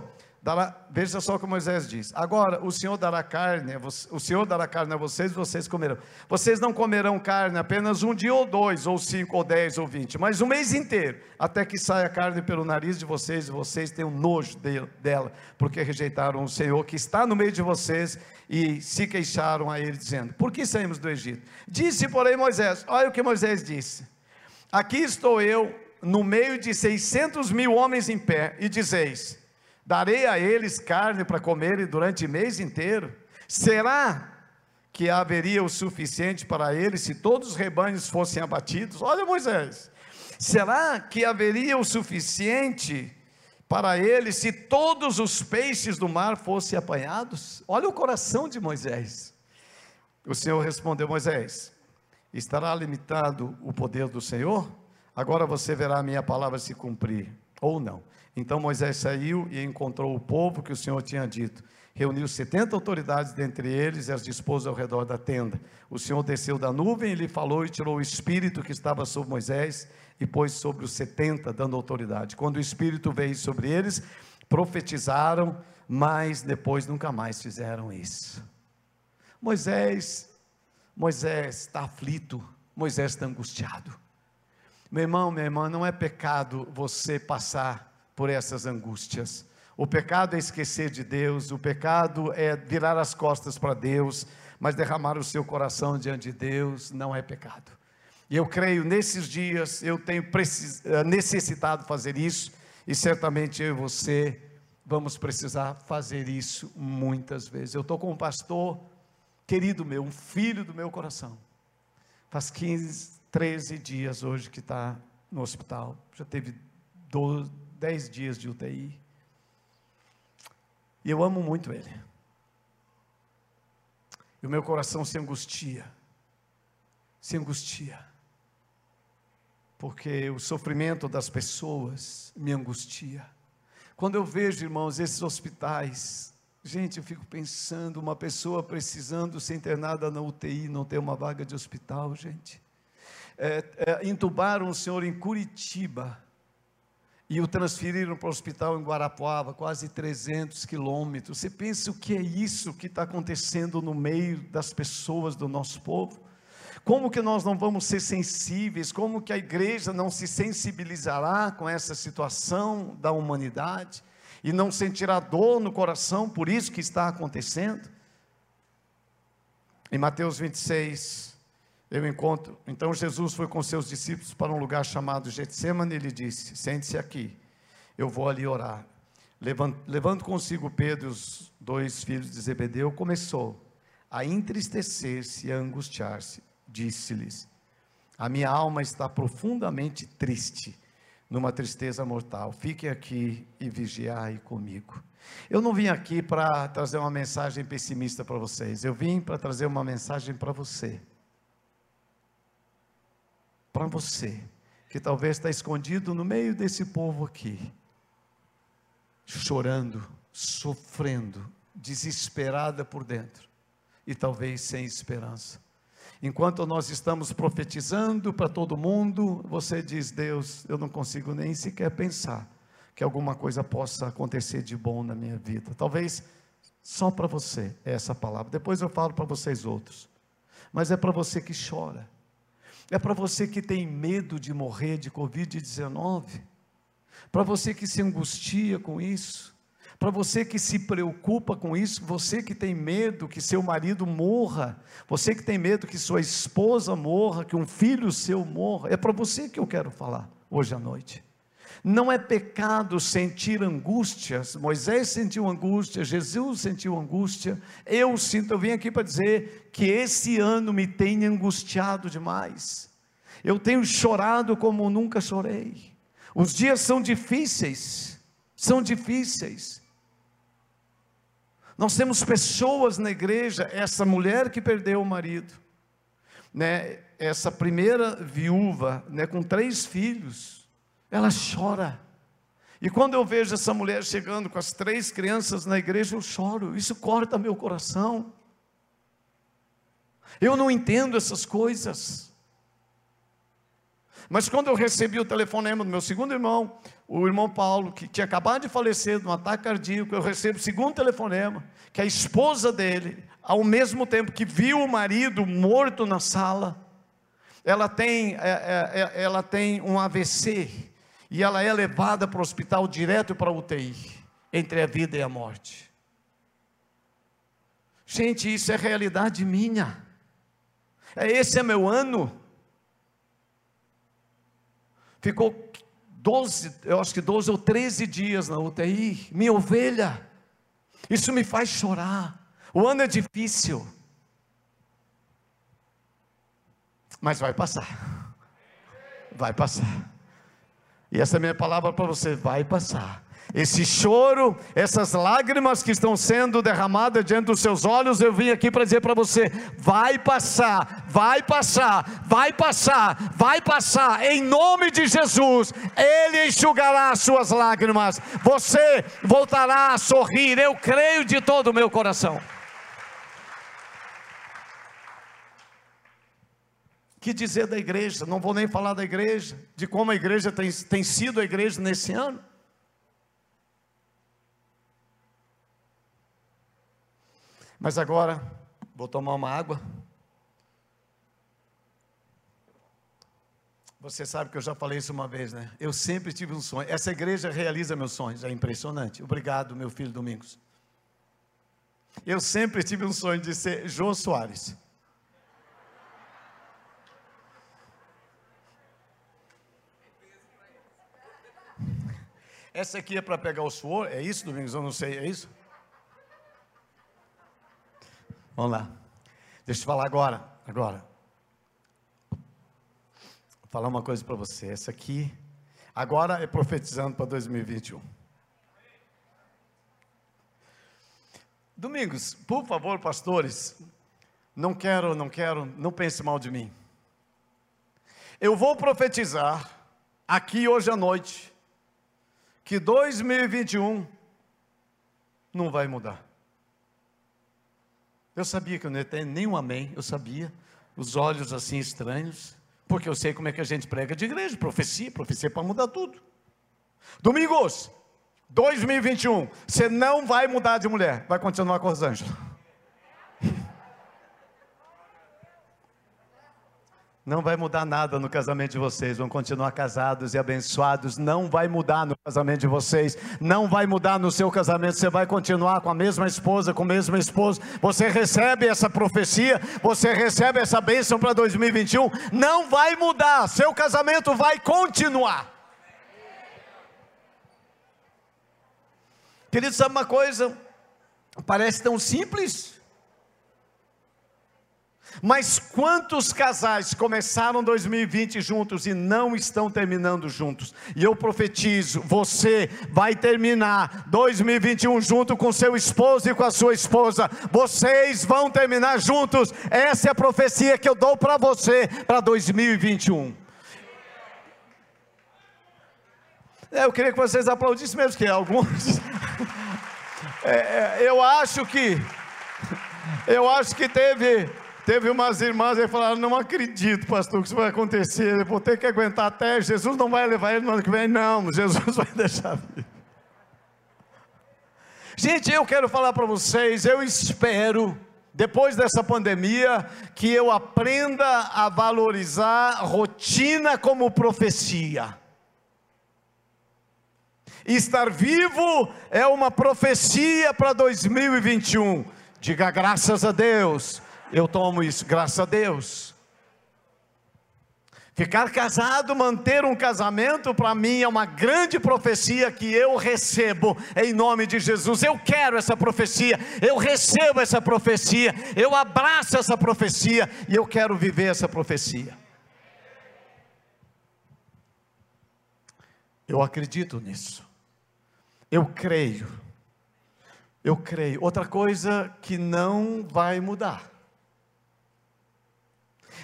[SPEAKER 1] dará, veja só o que Moisés diz. Agora, o Senhor dará carne, o Senhor dará carne a vocês, vocês comerão. Vocês não comerão carne apenas um dia ou dois, ou cinco, ou dez, ou vinte, mas um mês inteiro, até que saia carne pelo nariz de vocês, e vocês tenham nojo de, dela, porque rejeitaram o Senhor que está no meio de vocês e se queixaram a ele, dizendo: Por que saímos do Egito? Disse, porém, Moisés: Olha o que Moisés disse. Aqui estou eu, no meio de seiscentos mil homens em pé, e dizeis: Darei a eles carne para comerem durante o mês inteiro. Será que haveria o suficiente para eles se todos os rebanhos fossem abatidos? Olha Moisés. Será que haveria o suficiente para eles se todos os peixes do mar fossem apanhados? Olha o coração de Moisés. O Senhor respondeu: Moisés, estará limitado o poder do Senhor? Agora você verá a minha palavra se cumprir, ou não. Então Moisés saiu e encontrou o povo que o Senhor tinha dito. Reuniu 70 autoridades dentre eles e as dispôs ao redor da tenda. O Senhor desceu da nuvem e lhe falou e tirou o espírito que estava sobre Moisés e pôs sobre os 70, dando autoridade. Quando o espírito veio sobre eles, profetizaram, mas depois nunca mais fizeram isso. Moisés, Moisés está aflito, Moisés está angustiado. Meu irmão, minha irmã, não é pecado você passar por essas angústias. O pecado é esquecer de Deus, o pecado é virar as costas para Deus, mas derramar o seu coração diante de Deus não é pecado. E eu creio nesses dias, eu tenho eh, necessitado fazer isso, e certamente eu e você vamos precisar fazer isso muitas vezes. Eu estou com um pastor querido meu, um filho do meu coração. Faz 15, 13 dias hoje que está no hospital, já teve 12 dez dias de UTI. E eu amo muito ele. E o meu coração se angustia. Se angustia. Porque o sofrimento das pessoas me angustia. Quando eu vejo, irmãos, esses hospitais, gente, eu fico pensando, uma pessoa precisando ser internada na UTI, não ter uma vaga de hospital, gente. É, é, o senhor em Curitiba e o transferiram para o hospital em Guarapuava, quase 300 quilômetros. Você pensa o que é isso que está acontecendo no meio das pessoas do nosso povo? Como que nós não vamos ser sensíveis? Como que a igreja não se sensibilizará com essa situação da humanidade e não sentirá dor no coração por isso que está acontecendo? Em Mateus 26, eu encontro. Então Jesus foi com seus discípulos para um lugar chamado Getsemane e lhe disse: Sente-se aqui, eu vou ali orar. Levando, levando consigo Pedro e os dois filhos de Zebedeu, começou a entristecer-se e a angustiar-se. Disse-lhes: A minha alma está profundamente triste, numa tristeza mortal. Fiquem aqui e vigiai comigo. Eu não vim aqui para trazer uma mensagem pessimista para vocês, eu vim para trazer uma mensagem para você para você, que talvez está escondido no meio desse povo aqui, chorando, sofrendo, desesperada por dentro e talvez sem esperança. Enquanto nós estamos profetizando para todo mundo, você diz: Deus, eu não consigo nem sequer pensar que alguma coisa possa acontecer de bom na minha vida. Talvez só para você é essa palavra. Depois eu falo para vocês outros. Mas é para você que chora é para você que tem medo de morrer de Covid-19, para você que se angustia com isso, para você que se preocupa com isso, você que tem medo que seu marido morra, você que tem medo que sua esposa morra, que um filho seu morra, é para você que eu quero falar hoje à noite. Não é pecado sentir angústias. Moisés sentiu angústia, Jesus sentiu angústia. Eu sinto, eu vim aqui para dizer que esse ano me tem angustiado demais. Eu tenho chorado como nunca chorei. Os dias são difíceis, são difíceis. Nós temos pessoas na igreja, essa mulher que perdeu o marido, né, essa primeira viúva, né, com três filhos, ela chora. E quando eu vejo essa mulher chegando com as três crianças na igreja, eu choro, isso corta meu coração. Eu não entendo essas coisas. Mas quando eu recebi o telefonema do meu segundo irmão, o irmão Paulo, que tinha acabado de falecer de um ataque cardíaco, eu recebo o segundo telefonema, que a esposa dele, ao mesmo tempo que viu o marido morto na sala, ela tem, é, é, é ela tem um AVC, e ela é levada para o hospital direto para a UTI, entre a vida e a morte. Gente, isso é realidade minha. É, esse é meu ano. Ficou 12, eu acho que 12 ou 13 dias na UTI, minha ovelha. Isso me faz chorar. O ano é difícil. Mas vai passar. Vai passar. E essa é a minha palavra para você: vai passar esse choro, essas lágrimas que estão sendo derramadas diante dos seus olhos, eu vim aqui para dizer para você: vai passar, vai passar, vai passar, vai passar, em nome de Jesus, Ele enxugará as suas lágrimas, você voltará a sorrir, eu creio de todo o meu coração. Que dizer da igreja? Não vou nem falar da igreja, de como a igreja tem, tem sido a igreja nesse ano. Mas agora, vou tomar uma água. Você sabe que eu já falei isso uma vez, né? Eu sempre tive um sonho. Essa igreja realiza meus sonhos, é impressionante. Obrigado, meu filho Domingos. Eu sempre tive um sonho de ser Jô Soares. Essa aqui é para pegar o suor, é isso, Domingos? Eu não sei, é isso? Vamos lá. Deixa eu falar agora. Agora. Vou falar uma coisa para você. Essa aqui, agora é profetizando para 2021. Domingos, por favor, pastores, não quero, não quero, não pense mal de mim. Eu vou profetizar aqui hoje à noite que 2021 não vai mudar. Eu sabia que eu não ia ter nenhum amém, eu sabia, os olhos assim estranhos, porque eu sei como é que a gente prega de igreja, profecia, profecia para mudar tudo. Domingos, 2021, você não vai mudar de mulher, vai continuar com Rosângela. Não vai mudar nada no casamento de vocês, vão continuar casados e abençoados. Não vai mudar no casamento de vocês, não vai mudar no seu casamento. Você vai continuar com a mesma esposa, com o mesmo esposo. Você recebe essa profecia, você recebe essa bênção para 2021. Não vai mudar, seu casamento vai continuar. Querido, sabe uma coisa? Parece tão simples. Mas quantos casais começaram 2020 juntos e não estão terminando juntos? E eu profetizo: você vai terminar 2021 junto com seu esposo e com a sua esposa. Vocês vão terminar juntos. Essa é a profecia que eu dou para você para 2021. É, eu queria que vocês aplaudissem mesmo, que alguns. <laughs> é, é, eu acho que. Eu acho que teve Teve umas irmãs aí falaram: Não acredito, pastor, que isso vai acontecer. Eu vou ter que aguentar até. Jesus não vai levar ele no ano que vem. Não, Jesus vai deixar vir. Gente, eu quero falar para vocês. Eu espero, depois dessa pandemia, que eu aprenda a valorizar rotina como profecia. Estar vivo é uma profecia para 2021. Diga graças a Deus eu tomo isso, graças a Deus. Ficar casado, manter um casamento, para mim é uma grande profecia que eu recebo em nome de Jesus. Eu quero essa profecia, eu recebo essa profecia, eu abraço essa profecia e eu quero viver essa profecia. Eu acredito nisso. Eu creio. Eu creio. Outra coisa que não vai mudar.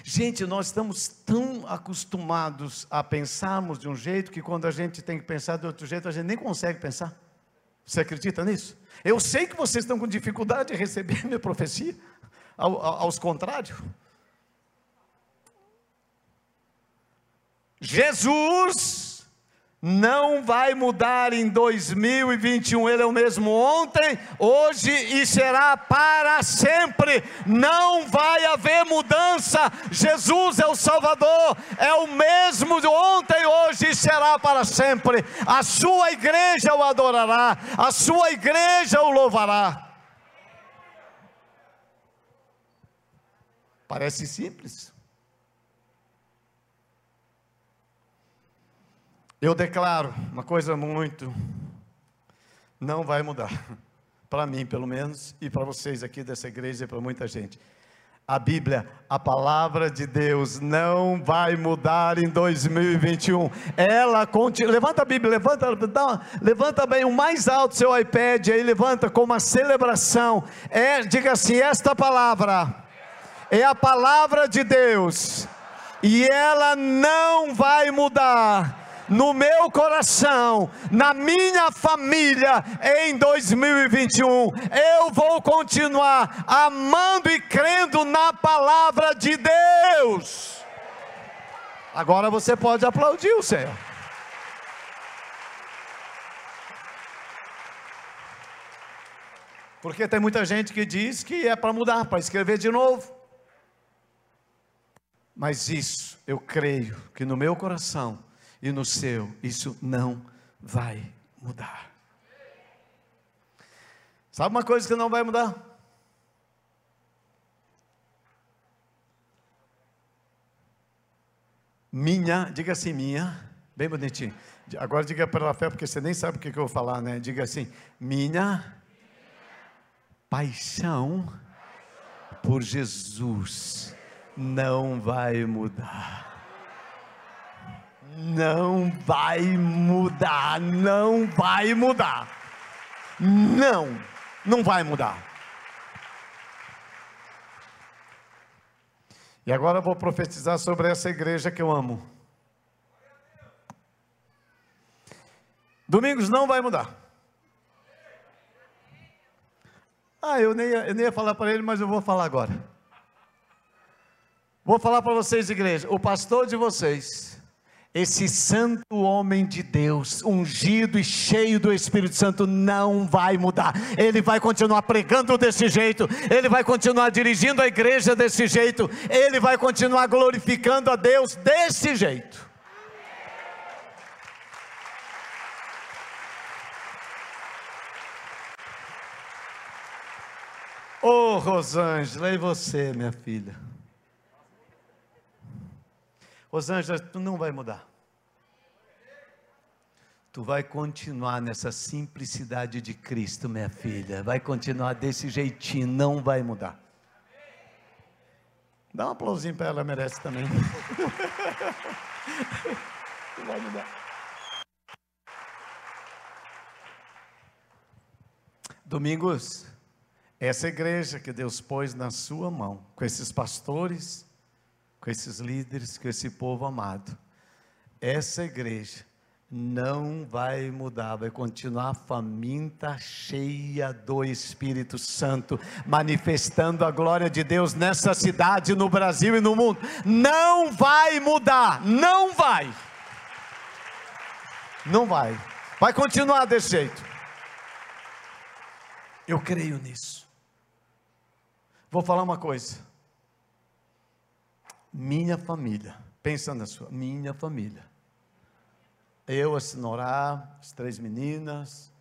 [SPEAKER 1] Gente, nós estamos tão acostumados a pensarmos de um jeito que quando a gente tem que pensar de outro jeito, a gente nem consegue pensar. Você acredita nisso? Eu sei que vocês estão com dificuldade de receber minha profecia, aos contrários. Jesus não vai mudar em 2021, ele é o mesmo ontem, hoje e será para sempre. Não vai haver mudança. Jesus é o Salvador, é o mesmo de ontem, hoje e será para sempre. A sua igreja o adorará, a sua igreja o louvará. Parece simples. Eu declaro uma coisa muito, não vai mudar, <laughs> para mim pelo menos, e para vocês aqui dessa igreja e para muita gente. A Bíblia, a palavra de Deus não vai mudar em 2021. Ela continua. Levanta a Bíblia, levanta, levanta bem o mais alto seu iPad aí, levanta com uma celebração. É, diga assim: esta palavra é a palavra de Deus e ela não vai mudar no meu coração, na minha família em 2021. Eu vou continuar amando e crendo na palavra de Deus. Agora você pode aplaudir o Senhor. Porque tem muita gente que diz que é para mudar, para escrever de novo. Mas isso, eu creio que no meu coração e no seu, isso não vai mudar. Sabe uma coisa que não vai mudar? Minha, diga assim, minha, bem bonitinho. Agora diga pela fé, porque você nem sabe o que eu vou falar, né? Diga assim: minha paixão por Jesus não vai mudar não vai mudar, não vai mudar. Não, não vai mudar. E agora eu vou profetizar sobre essa igreja que eu amo. Domingos não vai mudar. Ah, eu nem, ia, eu nem ia falar para ele, mas eu vou falar agora. Vou falar para vocês, igreja. O pastor de vocês esse santo homem de Deus, ungido e cheio do Espírito Santo, não vai mudar. Ele vai continuar pregando desse jeito, ele vai continuar dirigindo a igreja desse jeito, ele vai continuar glorificando a Deus desse jeito. Ô oh, Rosângela, e você, minha filha? Rosângela, tu não vai mudar. Tu vai continuar nessa simplicidade de Cristo, minha filha. Vai continuar desse jeitinho, não vai mudar. Dá um aplausinho para ela, merece também. <laughs> não vai mudar. Domingos, essa igreja que Deus pôs na sua mão, com esses pastores, com esses líderes, com esse povo amado. Essa igreja não vai mudar, vai continuar faminta, cheia do Espírito Santo, manifestando a glória de Deus nessa cidade, no Brasil e no mundo. Não vai mudar, não vai. Não vai. Vai continuar desse jeito. Eu creio nisso. Vou falar uma coisa minha família. Pensa na sua, minha família. Eu, a Sinorá, as três meninas,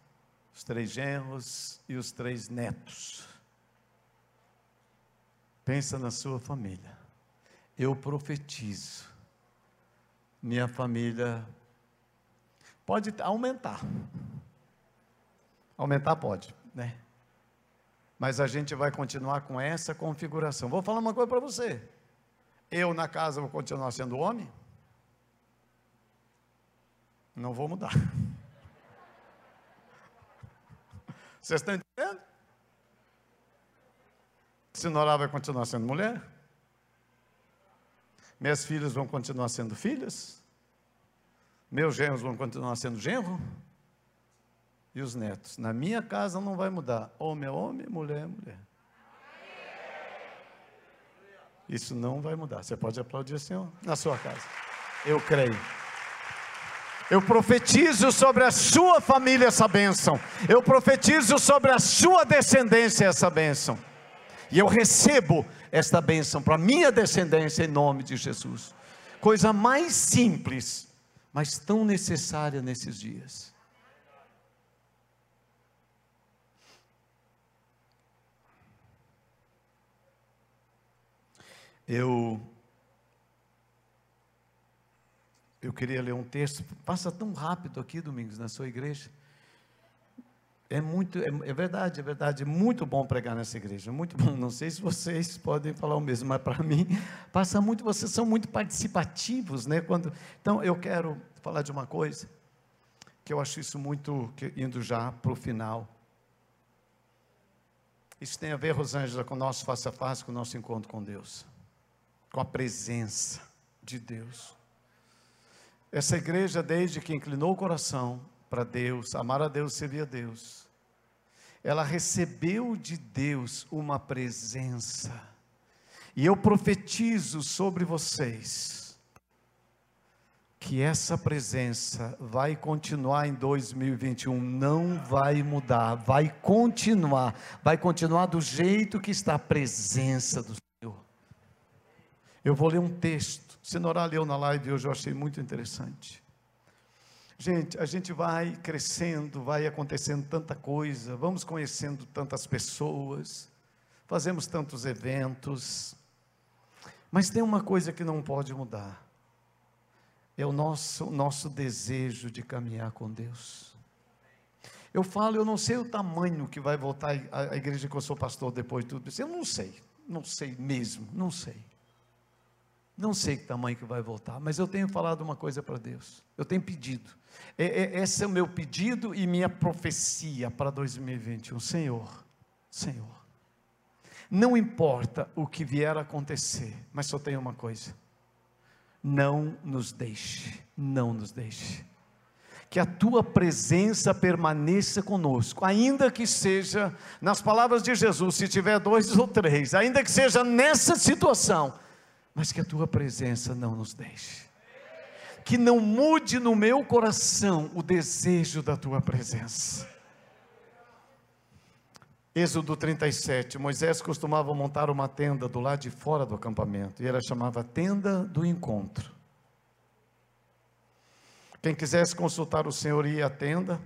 [SPEAKER 1] os três genros e os três netos. Pensa na sua família. Eu profetizo. Minha família pode aumentar. Aumentar pode, né? Mas a gente vai continuar com essa configuração. Vou falar uma coisa para você. Eu na casa vou continuar sendo homem? Não vou mudar. <laughs> Vocês estão entendendo? Sinora vai continuar sendo mulher? Minhas filhas vão continuar sendo filhas? Meus genros vão continuar sendo genro? E os netos? Na minha casa não vai mudar. Homem é homem, mulher é mulher. Isso não vai mudar. Você pode aplaudir o Senhor na sua casa. Eu creio. Eu profetizo sobre a sua família essa bênção. Eu profetizo sobre a sua descendência essa bênção. E eu recebo esta bênção para minha descendência em nome de Jesus. Coisa mais simples, mas tão necessária nesses dias. Eu eu queria ler um texto, passa tão rápido aqui, Domingos, na sua igreja. É muito, é, é, verdade, é verdade, é muito bom pregar nessa igreja, muito bom. Não sei se vocês podem falar o mesmo, mas para mim passa muito. Vocês são muito participativos, né? Quando, então eu quero falar de uma coisa que eu acho isso muito indo já para o final. Isso tem a ver, Rosângela, com o nosso face a face, com o nosso encontro com Deus com a presença de Deus. Essa igreja, desde que inclinou o coração para Deus, amar a Deus, servir a Deus, ela recebeu de Deus uma presença. E eu profetizo sobre vocês que essa presença vai continuar em 2021, não vai mudar, vai continuar, vai continuar do jeito que está a presença do eu vou ler um texto. Senhora leu na live hoje, eu achei muito interessante. Gente, a gente vai crescendo, vai acontecendo tanta coisa, vamos conhecendo tantas pessoas, fazemos tantos eventos, mas tem uma coisa que não pode mudar: é o nosso, nosso desejo de caminhar com Deus. Eu falo, eu não sei o tamanho que vai voltar a, a igreja que eu sou pastor depois de tudo isso, eu não sei, não sei mesmo, não sei. Não sei que tamanho que vai voltar, mas eu tenho falado uma coisa para Deus. Eu tenho pedido. É, é, esse é o meu pedido e minha profecia para 2021. Senhor, Senhor, não importa o que vier a acontecer, mas só tem uma coisa: não nos deixe, não nos deixe. Que a tua presença permaneça conosco, ainda que seja, nas palavras de Jesus, se tiver dois ou três, ainda que seja nessa situação, mas que a tua presença não nos deixe. Que não mude no meu coração o desejo da tua presença. Êxodo 37, Moisés costumava montar uma tenda do lado de fora do acampamento, e ela chamava tenda do encontro. Quem quisesse consultar o Senhor ia à tenda,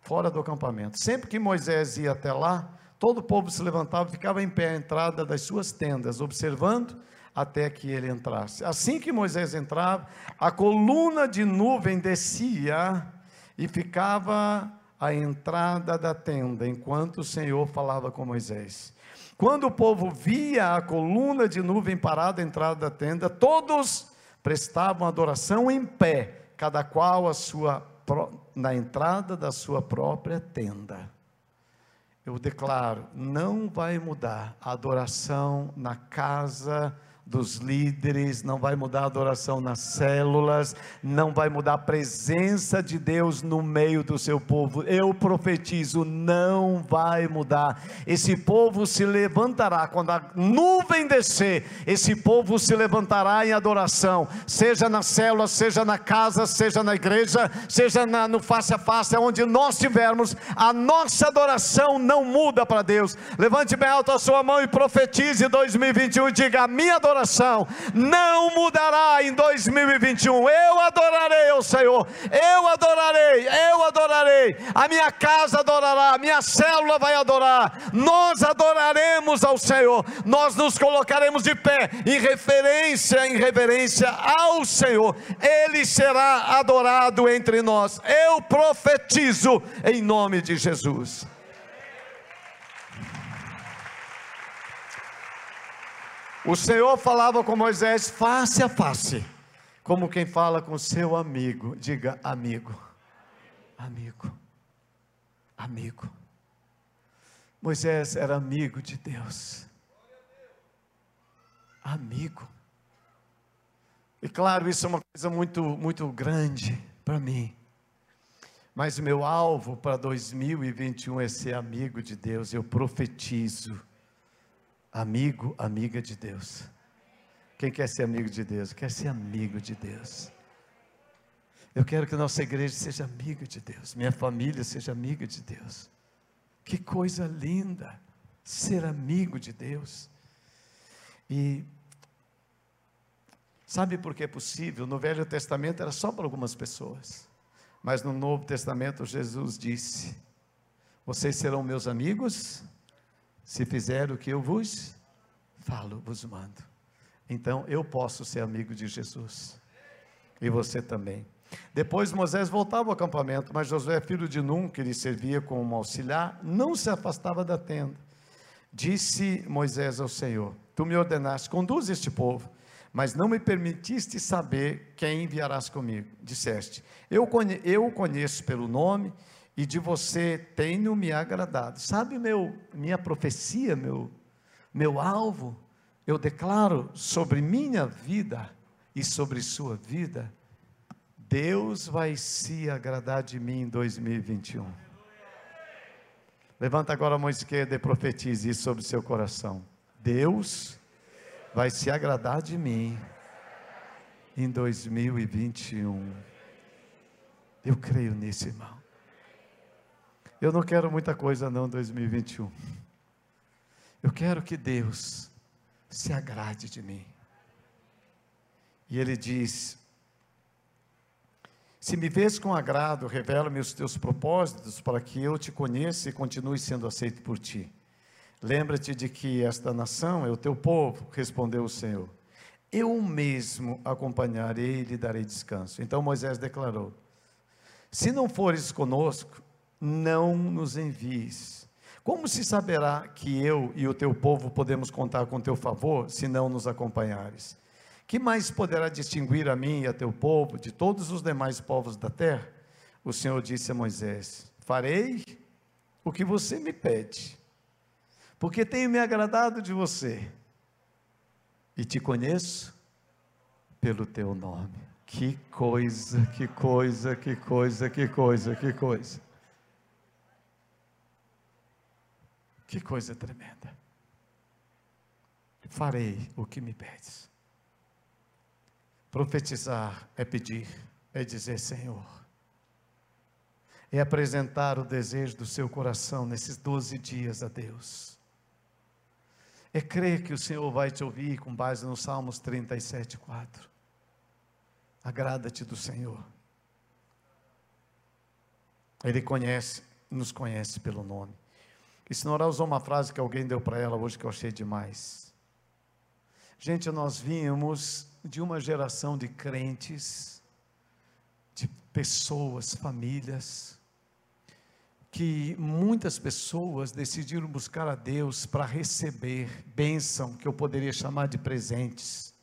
[SPEAKER 1] fora do acampamento. Sempre que Moisés ia até lá, todo o povo se levantava e ficava em pé à entrada das suas tendas, observando até que ele entrasse. Assim que Moisés entrava, a coluna de nuvem descia e ficava à entrada da tenda, enquanto o Senhor falava com Moisés. Quando o povo via a coluna de nuvem parada à entrada da tenda, todos prestavam adoração em pé, cada qual a sua na entrada da sua própria tenda. Eu declaro, não vai mudar a adoração na casa dos líderes, não vai mudar a adoração nas células, não vai mudar a presença de Deus no meio do seu povo. Eu profetizo, não vai mudar. Esse povo se levantará quando a nuvem descer, esse povo se levantará em adoração, seja na célula, seja na casa, seja na igreja, seja na, no face a face, onde nós estivermos, a nossa adoração não muda para Deus. Levante bem alto a sua mão e profetize 2021 e diga: a minha adoração coração não mudará em 2021. Eu adorarei o Senhor, eu adorarei, eu adorarei. A minha casa adorará, a minha célula vai adorar. Nós adoraremos ao Senhor, nós nos colocaremos de pé em referência, em reverência ao Senhor. Ele será adorado entre nós. Eu profetizo em nome de Jesus. O Senhor falava com Moisés face a face, como quem fala com seu amigo. Diga, amigo. amigo. Amigo. Moisés era amigo de Deus. Amigo. E claro, isso é uma coisa muito, muito grande para mim. Mas meu alvo para 2021 é ser amigo de Deus. Eu profetizo. Amigo, amiga de Deus. Quem quer ser amigo de Deus? Quer ser amigo de Deus. Eu quero que nossa igreja seja amiga de Deus, minha família seja amiga de Deus. Que coisa linda ser amigo de Deus. E sabe por que é possível? No Velho Testamento era só para algumas pessoas, mas no Novo Testamento Jesus disse: Vocês serão meus amigos se fizerem o que eu vos falo, vos mando. Então eu posso ser amigo de Jesus, e você também. Depois Moisés voltava ao acampamento, mas Josué, filho de Num, que lhe servia como auxiliar, não se afastava da tenda. Disse Moisés ao Senhor: Tu me ordenaste, conduz este povo, mas não me permitiste saber quem enviarás comigo. Disseste: Eu, conhe eu o conheço pelo nome e de você tenho me agradado. Sabe meu minha profecia, meu meu alvo? Eu declaro sobre minha vida e sobre sua vida Deus vai se agradar de mim em 2021. Levanta agora a mão esquerda e profetize isso sobre seu coração. Deus vai se agradar de mim em 2021. Eu creio nisso, irmão. Eu não quero muita coisa não em 2021. Eu quero que Deus se agrade de mim. E ele diz: se me vês com agrado, revela-me os teus propósitos para que eu te conheça e continue sendo aceito por ti. Lembra-te de que esta nação é o teu povo, respondeu o Senhor. Eu mesmo acompanharei e lhe darei descanso. Então Moisés declarou: Se não fores conosco, não nos envies. Como se saberá que eu e o teu povo podemos contar com teu favor, se não nos acompanhares? Que mais poderá distinguir a mim e a teu povo de todos os demais povos da terra? O Senhor disse a Moisés: Farei o que você me pede, porque tenho me agradado de você e te conheço pelo teu nome. Que coisa, que coisa, que coisa, que coisa, que coisa. Que coisa tremenda. Farei o que me pedes. Profetizar é pedir, é dizer Senhor. É apresentar o desejo do seu coração nesses 12 dias a Deus. É crer que o Senhor vai te ouvir com base no Salmos 37, 4. Agrada-te do Senhor. Ele conhece, nos conhece pelo nome. E Senhora usou uma frase que alguém deu para ela hoje que eu achei demais. Gente, nós vimos de uma geração de crentes, de pessoas, famílias, que muitas pessoas decidiram buscar a Deus para receber bênção, que eu poderia chamar de presentes.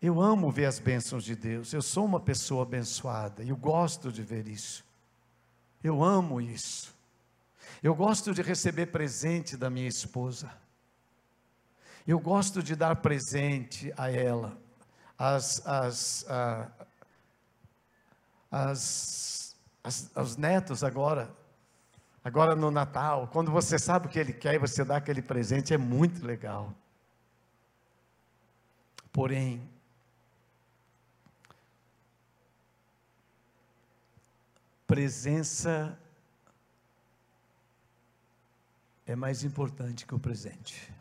[SPEAKER 1] Eu amo ver as bênçãos de Deus, eu sou uma pessoa abençoada, e eu gosto de ver isso. Eu amo isso. Eu gosto de receber presente da minha esposa. Eu gosto de dar presente a ela. As, as, as, as, aos netos agora, agora no Natal, quando você sabe o que ele quer e você dá aquele presente, é muito legal. Porém, presença é mais importante que o presente.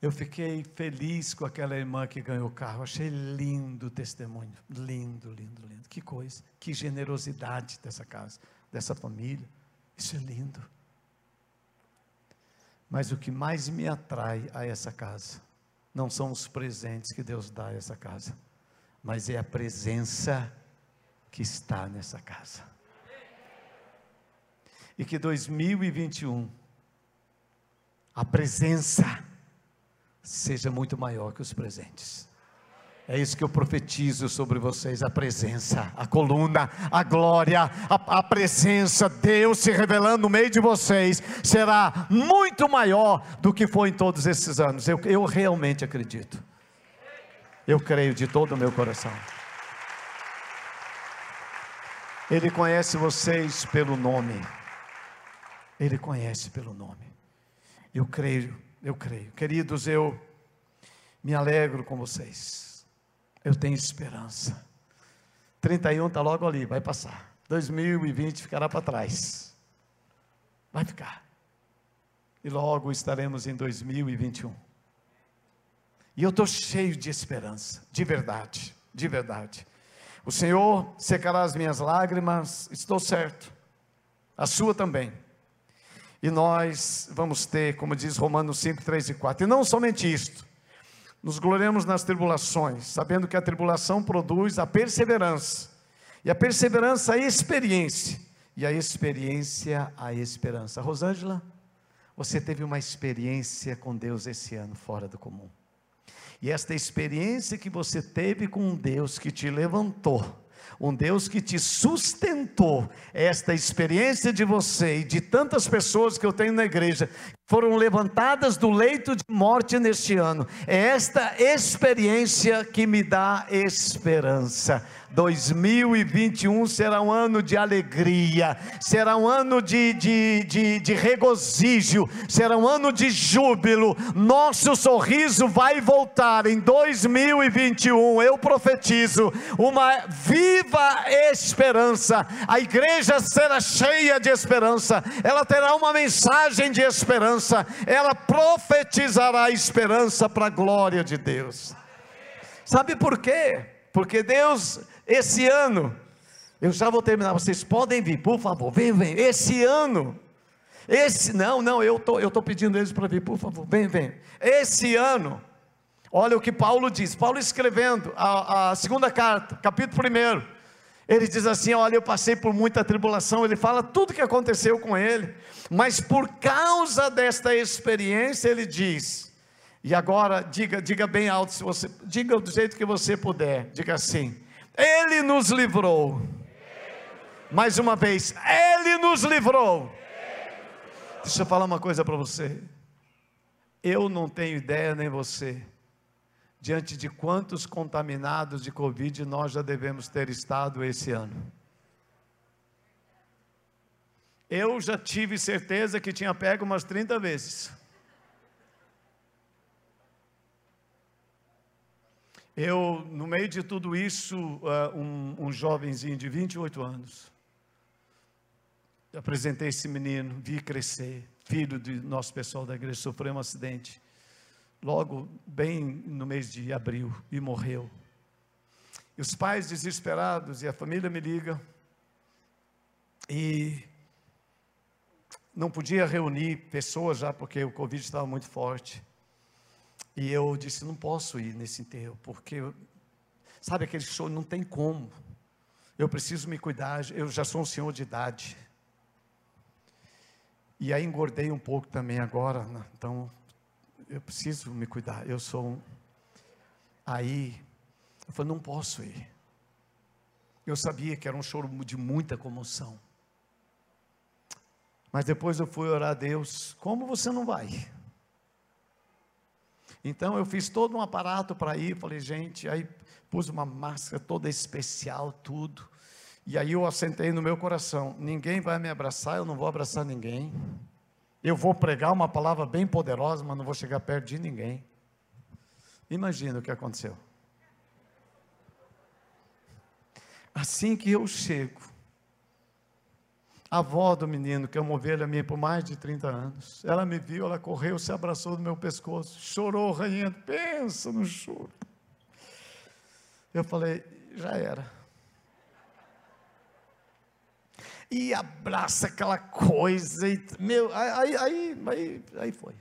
[SPEAKER 1] Eu fiquei feliz com aquela irmã que ganhou o carro. Achei lindo o testemunho. Lindo, lindo, lindo. Que coisa. Que generosidade dessa casa, dessa família. Isso é lindo. Mas o que mais me atrai a essa casa não são os presentes que Deus dá a essa casa, mas é a presença que está nessa casa. E que 2021 a presença seja muito maior que os presentes. É isso que eu profetizo sobre vocês: a presença, a coluna, a glória, a, a, presença, Deus se revelando no meio de vocês, será muito maior do que foi em todos esses anos. Eu, eu realmente acredito. Eu creio de todo o meu coração. Ele conhece vocês pelo nome. Ele conhece pelo nome. Eu creio, eu creio. Queridos, eu me alegro com vocês. Eu tenho esperança. 31 está logo ali, vai passar. 2020 ficará para trás. Vai ficar. E logo estaremos em 2021. E eu estou cheio de esperança, de verdade, de verdade. O Senhor secará as minhas lágrimas, estou certo. A sua também. E nós vamos ter, como diz Romanos 5, 3 e 4. E não somente isto, nos gloriamos nas tribulações, sabendo que a tribulação produz a perseverança, e a perseverança a experiência, e a experiência a esperança. Rosângela, você teve uma experiência com Deus esse ano fora do comum. E esta experiência que você teve com Deus que te levantou, um Deus que te sustentou, esta experiência de você e de tantas pessoas que eu tenho na igreja, foram levantadas do leito de morte neste ano. É esta experiência que me dá esperança. 2021 será um ano de alegria, será um ano de, de, de, de, regozijo, será um ano de júbilo. Nosso sorriso vai voltar em 2021. Eu profetizo uma viva esperança. A igreja será cheia de esperança, ela terá uma mensagem de esperança esperança, ela profetizará esperança para a glória de Deus. Sabe por quê? Porque Deus, esse ano, eu já vou terminar, vocês podem vir, por favor, vem, vem. Esse ano, esse, não, não, eu tô, estou tô pedindo eles para vir, por favor, vem, vem. Esse ano, olha o que Paulo diz, Paulo escrevendo a, a segunda carta, capítulo 1 ele diz assim: Olha, eu passei por muita tribulação. Ele fala tudo que aconteceu com ele, mas por causa desta experiência, ele diz. E agora, diga, diga bem alto, se você, diga do jeito que você puder, diga assim: Ele nos livrou. Mais uma vez, Ele nos livrou. Deixa eu falar uma coisa para você. Eu não tenho ideia, nem você, diante de quantos contaminados de Covid nós já devemos ter estado esse ano. Eu já tive certeza que tinha pego umas 30 vezes. Eu, no meio de tudo isso, uh, um, um jovenzinho de 28 anos, apresentei esse menino, vi crescer, filho do nosso pessoal da igreja, sofreu um acidente logo bem no mês de abril e morreu. E os pais desesperados e a família me liga e não podia reunir pessoas já porque o Covid estava muito forte. E eu disse: não posso ir nesse enterro, porque, sabe aquele show, não tem como. Eu preciso me cuidar, eu já sou um senhor de idade. E aí engordei um pouco também agora, né? então eu preciso me cuidar, eu sou um. Aí, eu falei, não posso ir. Eu sabia que era um choro de muita comoção. Mas depois eu fui orar a Deus, como você não vai? Então eu fiz todo um aparato para ir, falei, gente, aí pus uma máscara toda especial, tudo. E aí eu assentei no meu coração, ninguém vai me abraçar, eu não vou abraçar ninguém. Eu vou pregar uma palavra bem poderosa, mas não vou chegar perto de ninguém. Imagina o que aconteceu. Assim que eu chego, a avó do menino, que é uma ovelha minha por mais de 30 anos, ela me viu, ela correu, se abraçou no meu pescoço, chorou, ranhendo, pensa no choro. Eu falei, já era. E abraça aquela coisa, e, meu, aí, aí, aí, aí foi.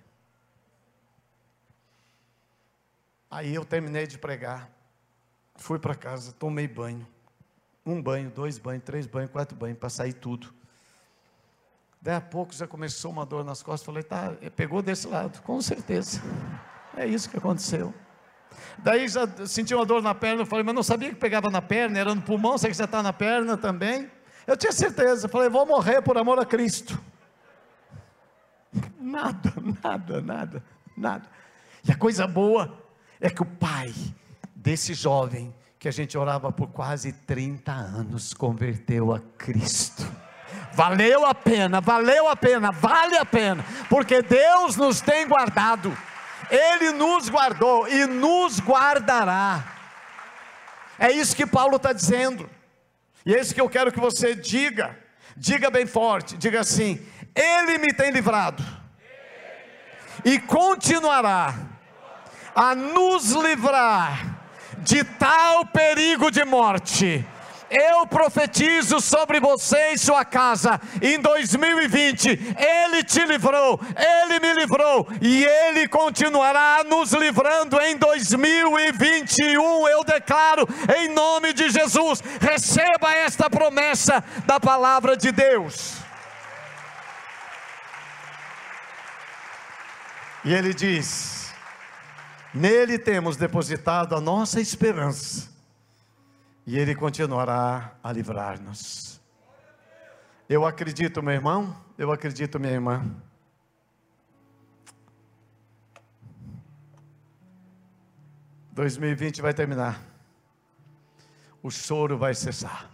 [SPEAKER 1] Aí eu terminei de pregar, fui para casa, tomei banho, um banho, dois banhos, três banhos, quatro banhos, para sair tudo. Daí a pouco já começou uma dor nas costas, falei, tá, pegou desse lado, com certeza. É isso que aconteceu. Daí já senti uma dor na perna, eu falei, mas não sabia que pegava na perna, era no pulmão, sei que já está na perna também. Eu tinha certeza, falei, vou morrer por amor a Cristo. Nada, nada, nada, nada. E a coisa boa é que o pai desse jovem, que a gente orava por quase 30 anos, converteu a Cristo. Valeu a pena, valeu a pena, vale a pena, porque Deus nos tem guardado, Ele nos guardou e nos guardará. É isso que Paulo está dizendo, e é isso que eu quero que você diga, diga bem forte, diga assim: Ele me tem livrado, e continuará a nos livrar de tal perigo de morte eu profetizo sobre você e sua casa, em 2020, Ele te livrou, Ele me livrou, e Ele continuará nos livrando em 2021. Eu declaro, em nome de Jesus, receba esta promessa da palavra de Deus. E ele diz: Nele temos depositado a nossa esperança e Ele continuará a livrar-nos. Eu acredito, meu irmão, eu acredito, minha irmã. Dois mil e vinte vai terminar. O choro vai cessar.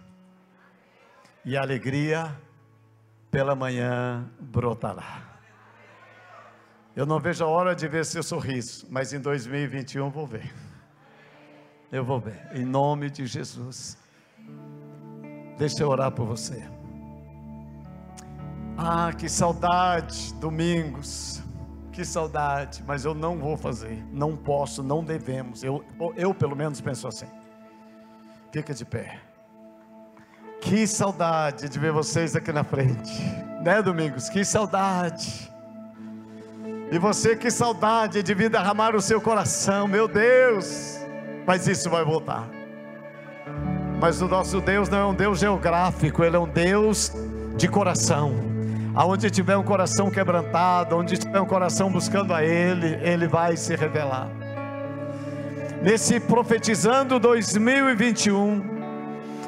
[SPEAKER 1] E a alegria pela manhã brotará. Eu não vejo a hora de ver seu sorriso, mas em 2021 vou ver. Eu vou ver, em nome de Jesus. Deixa eu orar por você. Ah, que saudade, domingos. Que saudade, mas eu não vou fazer, não posso, não devemos. Eu, eu pelo menos penso assim. Fica de pé. Que saudade de ver vocês aqui na frente, né, Domingos? Que saudade. E você, que saudade de vir derramar o seu coração, meu Deus mas isso vai voltar. Mas o nosso Deus não é um Deus geográfico, Ele é um Deus de coração. Aonde tiver um coração quebrantado, onde tiver um coração buscando a Ele, Ele vai se revelar. Nesse profetizando 2021,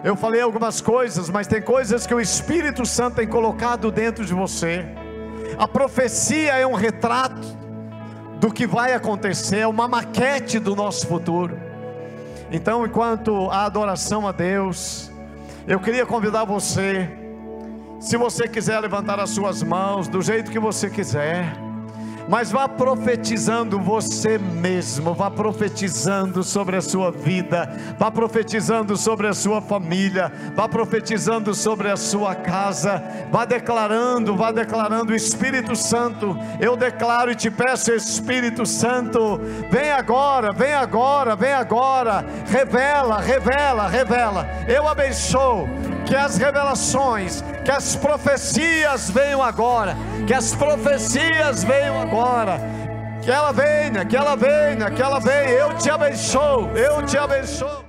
[SPEAKER 1] eu falei algumas coisas, mas tem coisas que o Espírito Santo tem colocado dentro de você. A profecia é um retrato do que vai acontecer, é uma maquete do nosso futuro. Então, enquanto a adoração a Deus, eu queria convidar você, se você quiser levantar as suas mãos do jeito que você quiser, mas vá profetizando você mesmo, vá profetizando sobre a sua vida, vá profetizando sobre a sua família, vá profetizando sobre a sua casa, vá declarando, vá declarando, Espírito Santo, eu declaro e te peço, Espírito Santo, vem agora, vem agora, vem agora, revela, revela, revela, eu abençoo que as revelações, que as profecias venham agora, que as profecias venham agora, que ela venha, que ela venha, que ela venha, eu te abençoo, eu te abençoo.